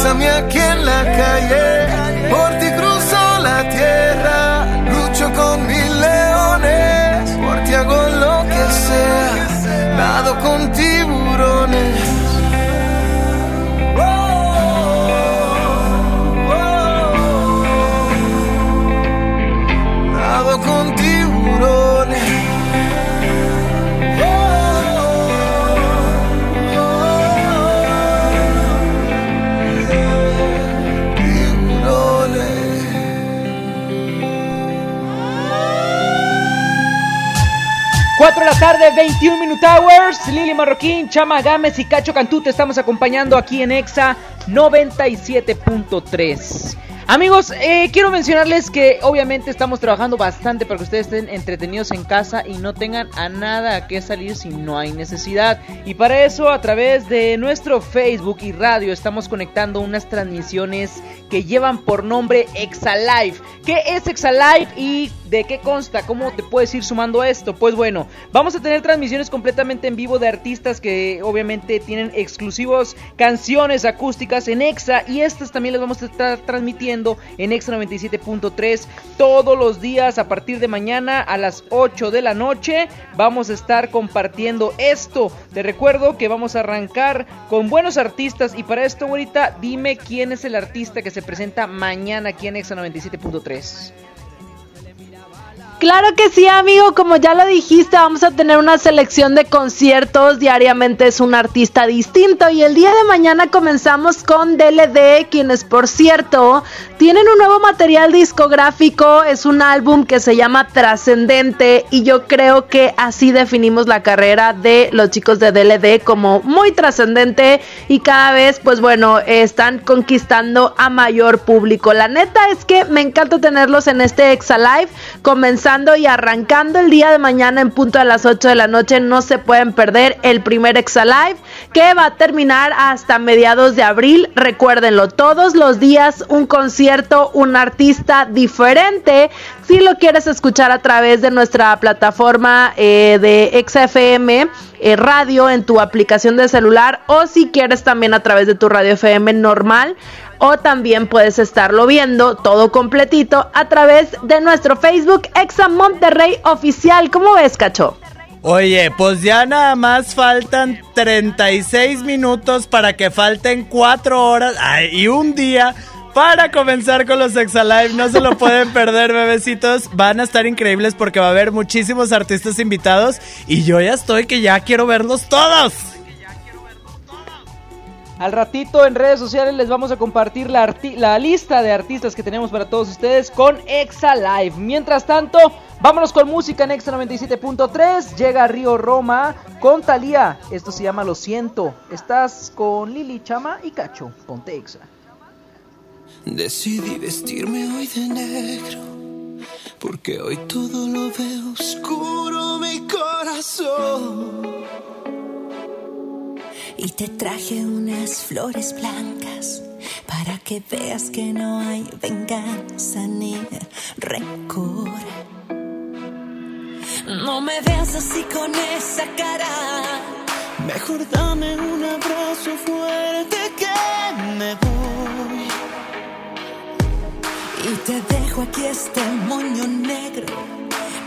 Speaker 45: bésame aquí en la calle, por ti
Speaker 2: 4 de la tarde, 21 Minute Hours. Lili Marroquín, Chama Gámez y Cacho Cantú te estamos acompañando aquí en EXA 97.3. Amigos, eh, quiero mencionarles que obviamente estamos trabajando bastante para que ustedes estén entretenidos en casa y no tengan a nada a qué salir si no hay necesidad. Y para eso, a través de nuestro Facebook y radio, estamos conectando unas transmisiones que llevan por nombre Exalive. ¿Qué es Exalive y de qué consta? ¿Cómo te puedes ir sumando a esto? Pues bueno, vamos a tener transmisiones completamente en vivo de artistas que obviamente tienen exclusivos canciones acústicas en Exa y estas también las vamos a estar transmitiendo en Exa 97.3 todos los días a partir de mañana a las 8 de la noche. Vamos a estar compartiendo esto. Te recuerdo que vamos a arrancar con buenos artistas y para esto ahorita dime quién es el artista que se presenta mañana aquí en Exa 97.3.
Speaker 1: Claro que sí, amigo, como ya lo dijiste, vamos a tener una selección de conciertos, diariamente es un artista distinto y el día de mañana comenzamos con DLD, quienes por cierto tienen un nuevo material discográfico, es un álbum que se llama Trascendente y yo creo que así definimos la carrera de los chicos de DLD como muy trascendente y cada vez pues bueno, están conquistando a mayor público. La neta es que me encanta tenerlos en este Exa Live, y arrancando el día de mañana en punto a las 8 de la noche. No se pueden perder el primer Exa Live que va a terminar hasta mediados de abril. Recuérdenlo, todos los días un concierto, un artista diferente. Si lo quieres escuchar a través de nuestra plataforma eh, de XFM eh, radio en tu aplicación de celular o si quieres también a través de tu radio FM normal o también puedes estarlo viendo todo completito a través de nuestro Facebook Exa Monterrey Oficial. ¿Cómo ves, Cacho?
Speaker 3: Oye, pues ya nada más faltan 36 minutos para que falten 4 horas ay, y un día para comenzar con los Exalive. No se lo pueden perder, bebecitos. Van a estar increíbles porque va a haber muchísimos artistas invitados y yo ya estoy que ya quiero verlos todos.
Speaker 2: Al ratito en redes sociales les vamos a compartir la, lista de artistas que tenemos para todos ustedes con Exa Live. Mientras tanto, vámonos con música en Exa 97.3. Llega Río Roma con Talía. Esto se llama Lo Siento. Estás con Lili, Chama y Cacho. Ponte Exa.
Speaker 20: Decidí vestirme hoy de negro. Porque hoy todo lo veo oscuro mi corazón.
Speaker 5: Y te traje unas flores blancas para que veas que no hay venganza ni rencor. No me veas así con esa cara.
Speaker 20: Mejor dame un abrazo fuerte que me voy.
Speaker 5: Y te dejo aquí este moño negro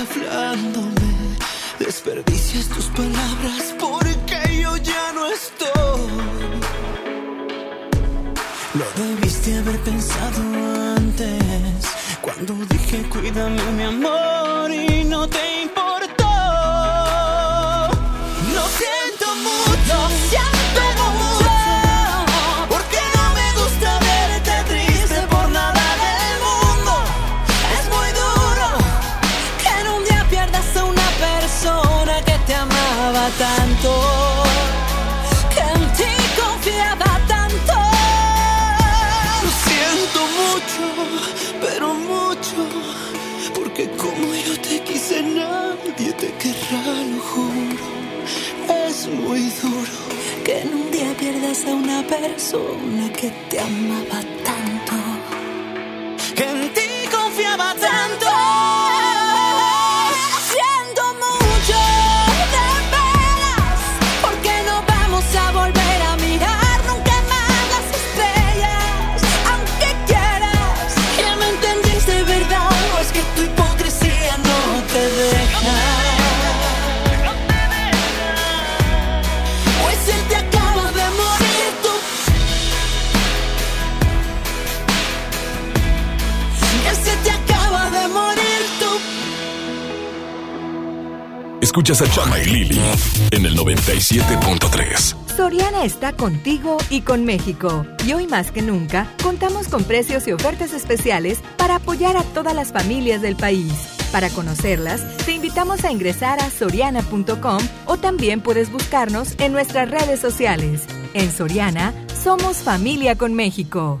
Speaker 5: hablándome. Desperdicias tus palabras porque yo ya no estoy. Lo debiste haber pensado antes. Cuando dije cuídame mi amor
Speaker 11: Escuchas a Chama y Lili en el 97.3.
Speaker 15: Soriana está contigo y con México. Y hoy más que nunca, contamos con precios y ofertas especiales para apoyar a todas las familias del país. Para conocerlas, te invitamos a ingresar a soriana.com o también puedes buscarnos en nuestras redes sociales. En Soriana, somos familia con México.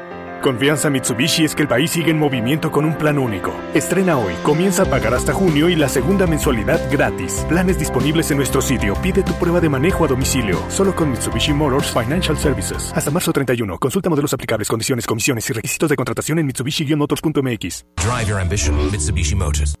Speaker 46: Confianza Mitsubishi es que el país sigue en movimiento con un plan único. Estrena hoy, comienza a pagar hasta junio y la segunda mensualidad gratis. Planes disponibles en nuestro sitio. Pide tu prueba de manejo a domicilio. Solo con Mitsubishi Motors Financial Services. Hasta marzo 31. Consulta modelos aplicables, condiciones, comisiones y requisitos de contratación en mitsubishi-motors.mx.
Speaker 47: Drive your ambition, Mitsubishi Motors.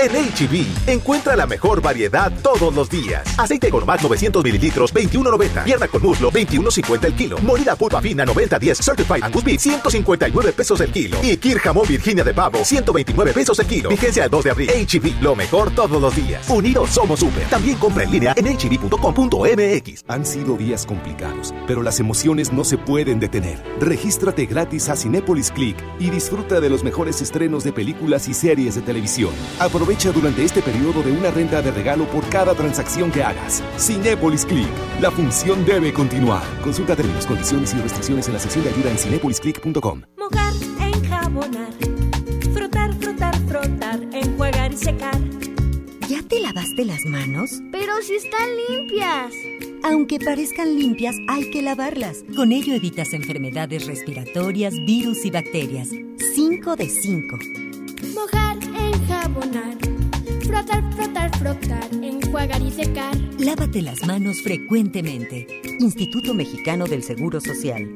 Speaker 48: En HB, encuentra la mejor variedad todos los días. Aceite Gourmet 900 mililitros, 21.90. Pierna con muslo, 21.50 el kilo. Molida pulpa fina, 90.10. Certified Angus Beef, 159 pesos el kilo. Y Kir Jamón Virginia de Pavo, 129 pesos el kilo. Vigencia el 2 de abril. HB, lo mejor todos los días. Unidos somos super. También compra en línea en hb.com.mx.
Speaker 9: Han sido días complicados, pero las emociones no se pueden detener. Regístrate gratis a Cinépolis Click y disfruta de los mejores estrenos de películas y series de televisión. Durante este periodo de una renta de regalo por cada transacción que hagas. Cinépolis Click. La función debe continuar. Consulta términos, condiciones y restricciones en la sección de ayuda en cinépolisclick.com.
Speaker 49: Mojar, enjabonar, frotar, frotar, frotar, enjuagar y secar.
Speaker 50: ¿Ya te lavaste las manos?
Speaker 49: Pero si están limpias.
Speaker 50: Aunque parezcan limpias, hay que lavarlas. Con ello evitas enfermedades respiratorias, virus y bacterias. 5 de 5.
Speaker 49: Mojar, enjabonar, frotar, frotar, frotar, enjuagar y secar.
Speaker 50: Lávate las manos frecuentemente. Instituto Mexicano del Seguro Social.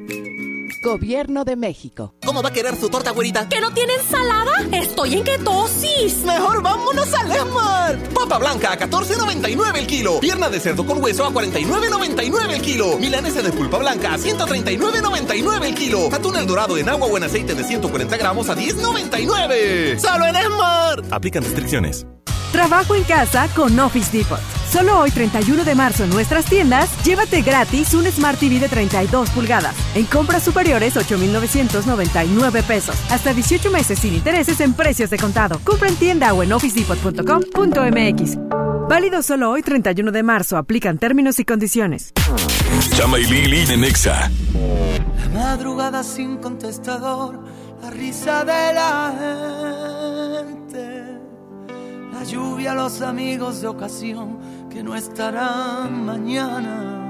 Speaker 51: Gobierno de México.
Speaker 42: ¿Cómo va a querer su torta, güerita?
Speaker 49: ¿Que no tiene ensalada? Estoy en ketosis.
Speaker 42: Mejor vámonos al Esmar. Papa blanca a 14.99 el kilo. Pierna de cerdo con hueso a 49.99 el kilo. Milanesa de pulpa blanca a 139.99 el kilo. Atún el dorado en agua o en aceite de 140 gramos a 10.99. ¡Solo en Esmar!
Speaker 48: Aplican restricciones.
Speaker 19: Trabajo en casa con Office Depot. Solo hoy 31 de marzo en nuestras tiendas, llévate gratis un Smart TV de 32 pulgadas. En compras superiores 8,999 pesos. Hasta 18 meses sin intereses en precios de contado. Compra en tienda o en officedepot.com.mx. Válido solo hoy 31 de marzo. Aplican términos y condiciones.
Speaker 11: Chama y Lili en Exa.
Speaker 52: madrugada sin contestador, la risa de la gente, la lluvia, los amigos de ocasión que no estarán mañana.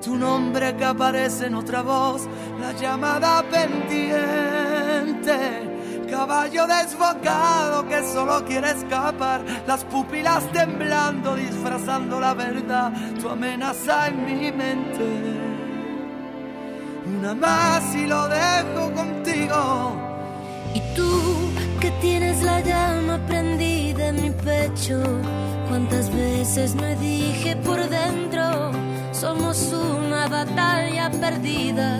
Speaker 52: Tu nombre que aparece en otra voz, la llamada pendiente. Caballo desbocado que solo quiere escapar, las pupilas temblando, disfrazando la verdad, tu amenaza en mi mente. Una más y lo dejo contigo.
Speaker 14: Y tú tienes la llama prendida en mi pecho, cuántas veces me dije por dentro, somos una batalla perdida.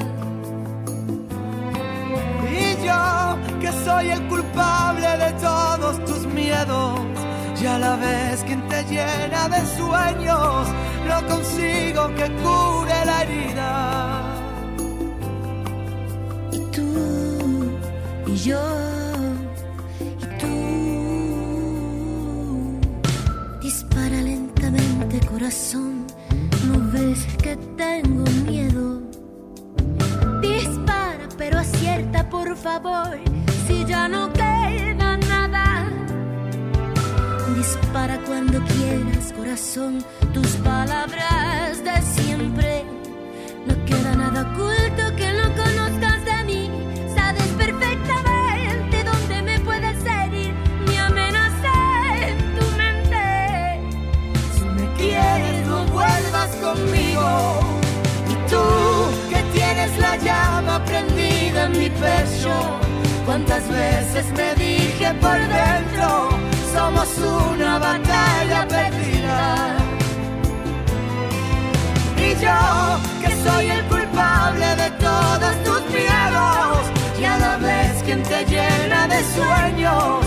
Speaker 52: Y yo, que soy el culpable de todos tus miedos, y a la vez quien te llena de sueños, no consigo que cure la herida.
Speaker 14: Y tú y yo lentamente corazón, no ves que tengo miedo. Dispara pero acierta por favor, si ya no queda nada. Dispara cuando quieras corazón, tus palabras de siempre. No queda nada oculto que no
Speaker 52: Y tú, que tienes la llama prendida en mi pecho, cuántas veces me dije por dentro, somos una batalla perdida. Y yo, que soy el culpable de todos tus miedos, y a la vez quien te llena de sueños,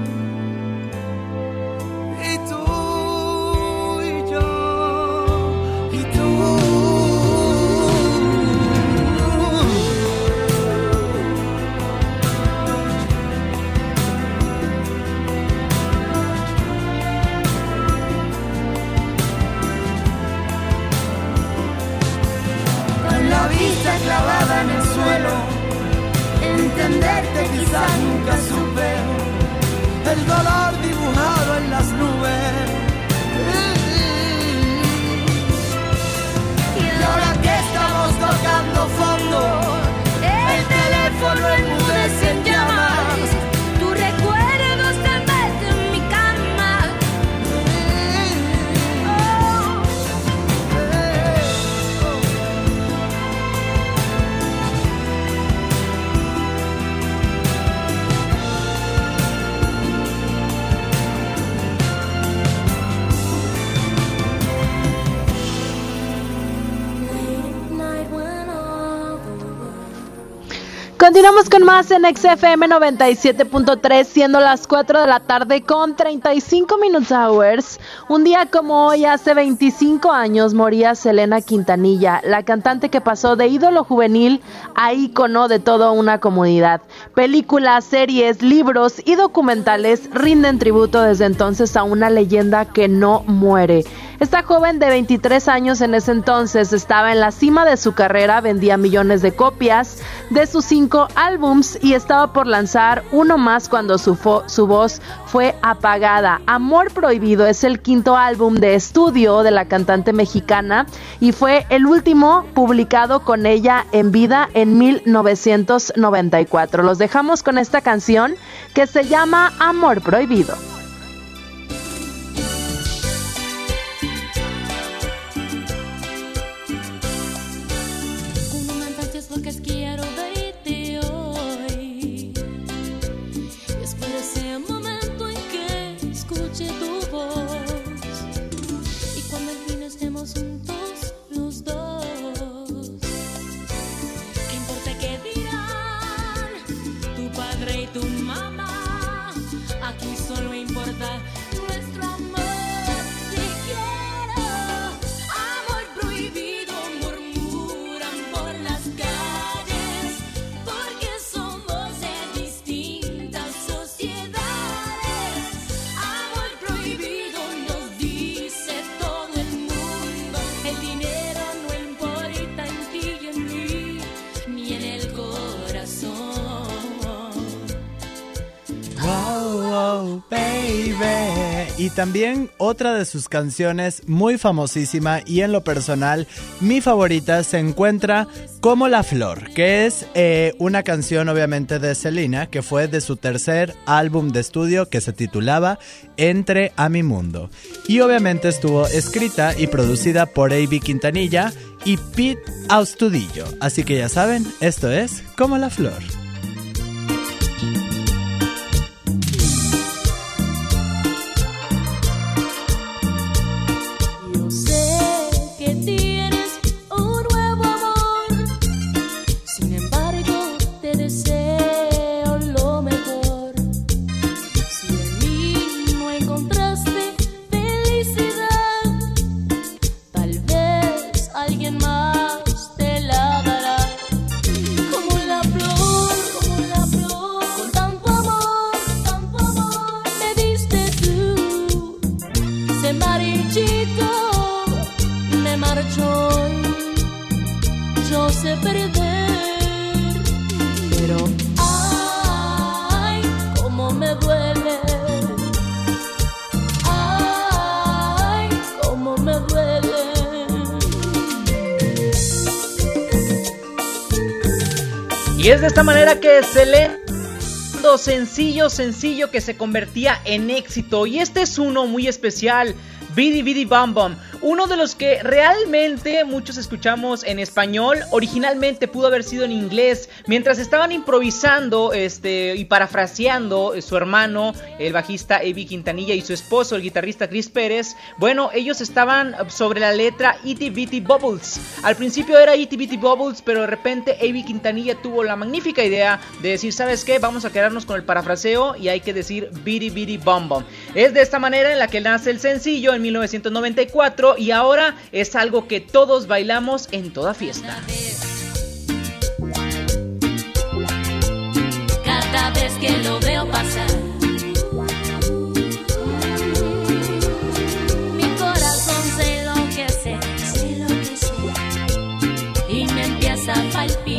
Speaker 52: Entenderte quizás nunca supe el dolor dibujado en las nubes. Y ahora que estamos tocando fondo, el teléfono enmudece en
Speaker 53: Continuamos con más en XFM 97.3, siendo las 4 de la tarde con 35 minutes hours. Un día como hoy, hace 25 años, moría Selena Quintanilla, la cantante que pasó de ídolo juvenil a ícono de toda una comunidad. Películas, series, libros y documentales rinden tributo desde entonces a una leyenda que no muere.
Speaker 1: Esta joven de 23 años en ese entonces estaba en la cima de su carrera, vendía millones de copias de sus cinco álbums y estaba por lanzar uno más cuando su, su voz fue apagada. Amor Prohibido es el quinto álbum de estudio de la cantante mexicana y fue el último publicado con ella en vida en 1994. Los dejamos con esta canción que se llama Amor Prohibido.
Speaker 3: También otra de sus canciones muy famosísima y en lo personal mi favorita se encuentra Como la Flor, que es eh, una canción obviamente de Selena que fue de su tercer álbum de estudio que se titulaba Entre a mi mundo. Y obviamente estuvo escrita y producida por A.B. Quintanilla y Pete Austudillo. Así que ya saben, esto es Como la Flor.
Speaker 2: Lee sencillo, sencillo que se convertía en éxito. Y este es uno muy especial, Bidi Bidi Bam Bam. Uno de los que realmente muchos escuchamos en español, originalmente pudo haber sido en inglés, mientras estaban improvisando este, y parafraseando eh, su hermano, el bajista Avi Quintanilla y su esposo, el guitarrista Chris Pérez. Bueno, ellos estaban sobre la letra Itty Bitty Bubbles. Al principio era Itty Bitty Bubbles, pero de repente Avi Quintanilla tuvo la magnífica idea de decir, ¿sabes qué? Vamos a quedarnos con el parafraseo y hay que decir Bitty Bitty Bum Bum. Es de esta manera en la que nace el sencillo en 1994 y ahora es algo que todos bailamos en toda fiesta.
Speaker 14: Cada vez que lo veo pasar. Mi corazón se enloquece, se enloquece y me empieza a palpitar.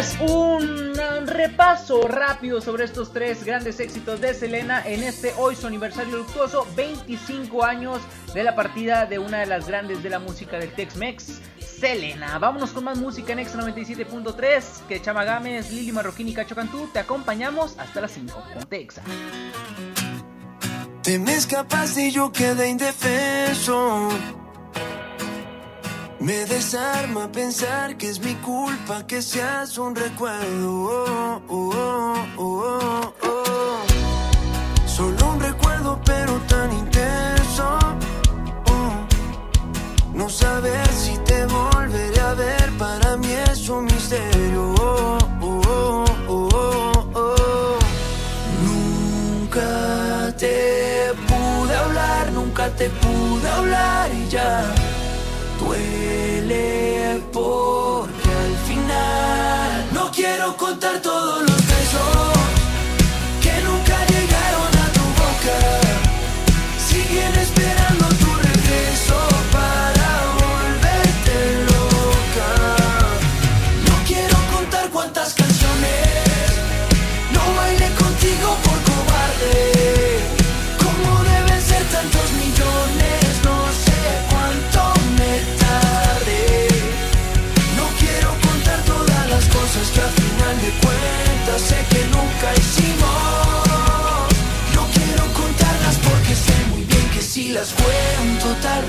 Speaker 2: Este es un repaso rápido sobre estos tres grandes éxitos de Selena en este hoy su aniversario luctuoso, 25 años de la partida de una de las grandes de la música del Tex-Mex, Selena. Vámonos con más música en Extra 97.3. Que Chama Gámez, Lili Marroquín y Cacho Cantú te acompañamos hasta las 5. Ponte Exa.
Speaker 20: Te me escapaste y yo quedé indefenso. Me desarma pensar que es mi culpa que seas un recuerdo. Oh, oh, oh, oh, oh. Solo un recuerdo, pero tan intenso. Oh. No saber si te volveré a ver, para mí es un misterio. Nunca te pude hablar, nunca te pude hablar y ya duele porque al final no quiero contar todos los besos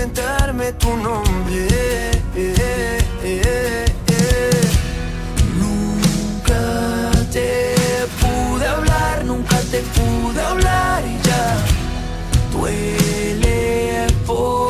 Speaker 20: Inventarme tu nombre. Nunca te pude hablar, nunca te pude hablar y ya duele porque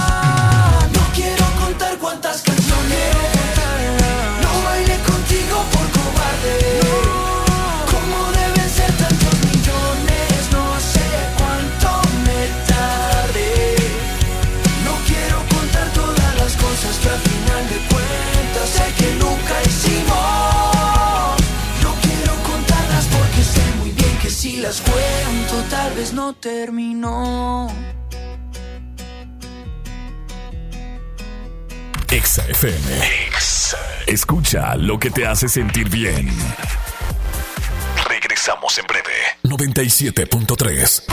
Speaker 20: Cuántas canciones no bailé contigo por cobarde. ¿Cómo deben ser tantos millones? No sé cuánto me tardé. No quiero contar todas las cosas que al final de cuentas sé que nunca hicimos. No quiero contarlas porque sé muy bien que si las cuento tal vez no terminó.
Speaker 11: Exa FM. Escucha lo que te hace sentir bien. Regresamos en breve. 97.3.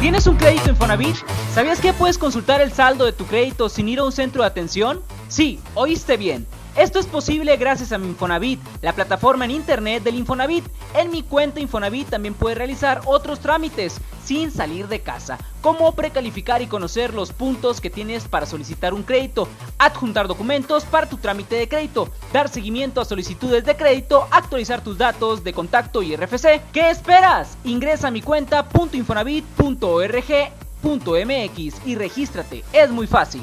Speaker 2: ¿Tienes un crédito Infonavit? ¿Sabías que puedes consultar el saldo de tu crédito sin ir a un centro de atención? Sí, oíste bien. Esto es posible gracias a mi Infonavit, la plataforma en internet del Infonavit. En mi cuenta Infonavit también puedes realizar otros trámites sin salir de casa, como precalificar y conocer los puntos que tienes para solicitar un crédito, adjuntar documentos para tu trámite de crédito, dar seguimiento a solicitudes de crédito, actualizar tus datos de contacto y RFC. ¿Qué esperas? Ingresa a mi cuenta .infonavit.org.mx y regístrate. Es muy fácil.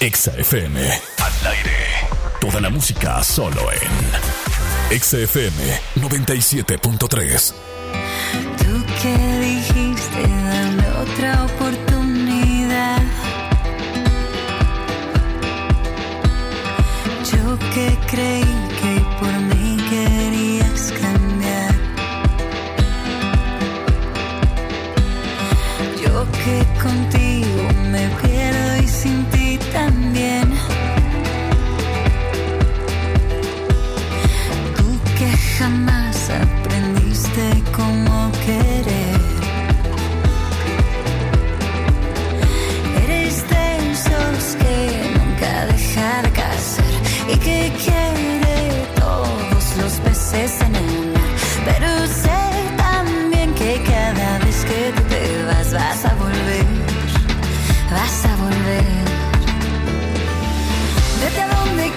Speaker 11: Exa FM. Al aire. Toda la música solo en Exa FM 97.3.
Speaker 14: Tú que dijiste dame otra oportunidad. Yo que creí que por mí querías cambiar. Yo que contigo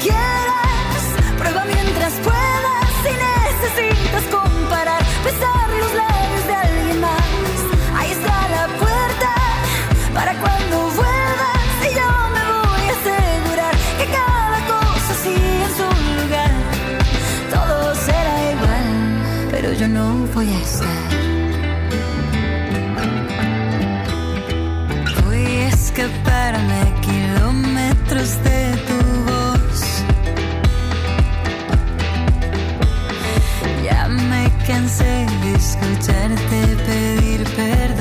Speaker 14: quieras, prueba mientras puedas. Si necesitas comparar, besar los labios de alguien más. Ahí está la puerta para cuando vuelvas. Y yo me voy a asegurar que cada cosa sigue en su lugar. Todo será igual, pero yo no voy a estar. Voy a escaparme kilómetros de cansé de escucharte pedir perdón.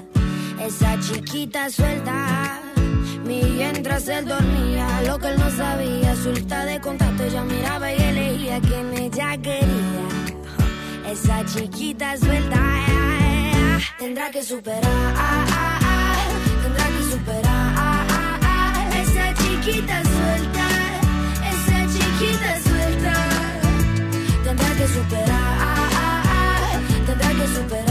Speaker 34: Esa chiquita suelta. Mientras él dormía, lo que él no sabía, suelta de contacto, ella miraba y elegía quien ella quería. Esa chiquita suelta tendrá que superar, tendrá que superar. Esa chiquita suelta, esa chiquita suelta, tendrá que superar, tendrá que superar.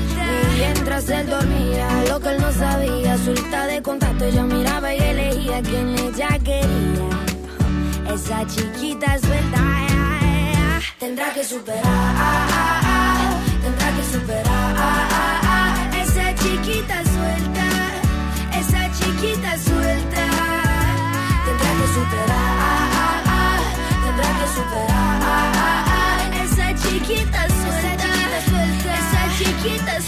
Speaker 34: Y mientras él dormía, lo que él no sabía, suelta de contacto, ella miraba y elegía quien ella quería. Esa chiquita suelta, tendrá que superar, tendrá que superar. Esa chiquita suelta, esa chiquita suelta, tendrá que superar, tendrá que superar. Esa chiquita suelta, esa chiquita suelta,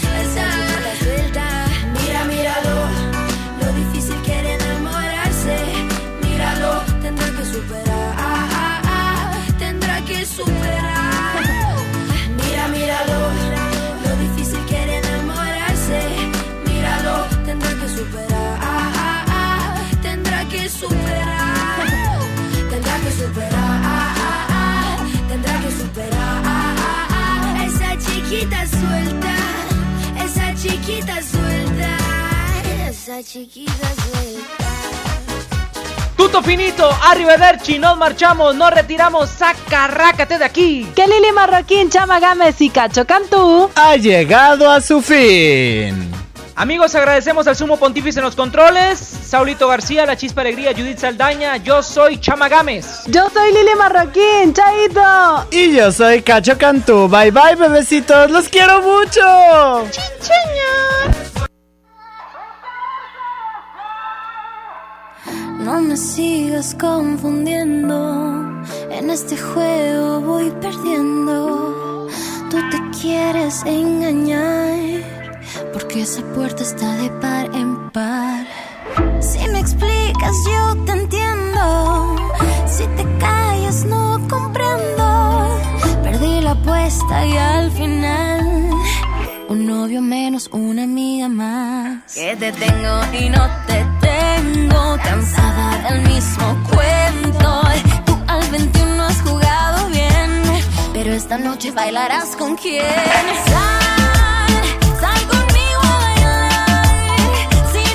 Speaker 34: esa chiquita suelta.
Speaker 2: Tuto finito, arrivederci, nos marchamos, nos retiramos, sacarrácate de aquí.
Speaker 1: Que Lili Marroquín, Chama Gámez y Cacho Cantú
Speaker 3: ha llegado a su fin.
Speaker 2: Amigos, agradecemos al sumo pontífice en los controles, Saulito García, La Chispa Alegría, Judith Saldaña, yo soy Chama Gámez.
Speaker 1: Yo soy Lili Marroquín, Chaito.
Speaker 3: Y yo soy Cacho Cantú. Bye bye, bebecitos, los quiero mucho.
Speaker 34: Chincheña. No me sigas confundiendo. En este juego voy perdiendo. Tú te quieres engañar. Porque esa puerta está de par en par. Si me explicas, yo te entiendo. Si te callas, no comprendo. Perdí la apuesta y al final. Un novio menos, una amiga más. Que te tengo y no te tengo. Cansada del mismo cuento. Tú al 21 has jugado bien. Pero esta noche bailarás con quién. Sal, sal conmigo a bailar. Si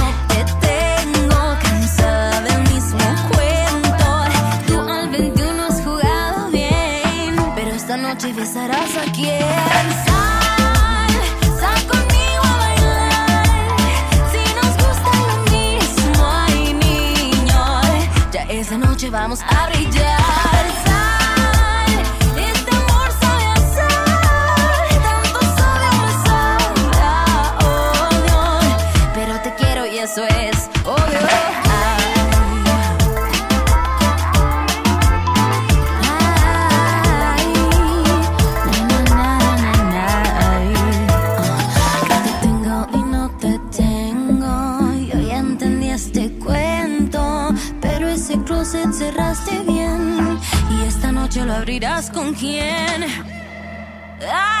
Speaker 34: abrazarás quien sal, sal conmigo a bailar. Si nos gusta lo mismo, ay niño, ya esa noche
Speaker 14: vamos a brillar. lo abrirás con quién. ¡Ah!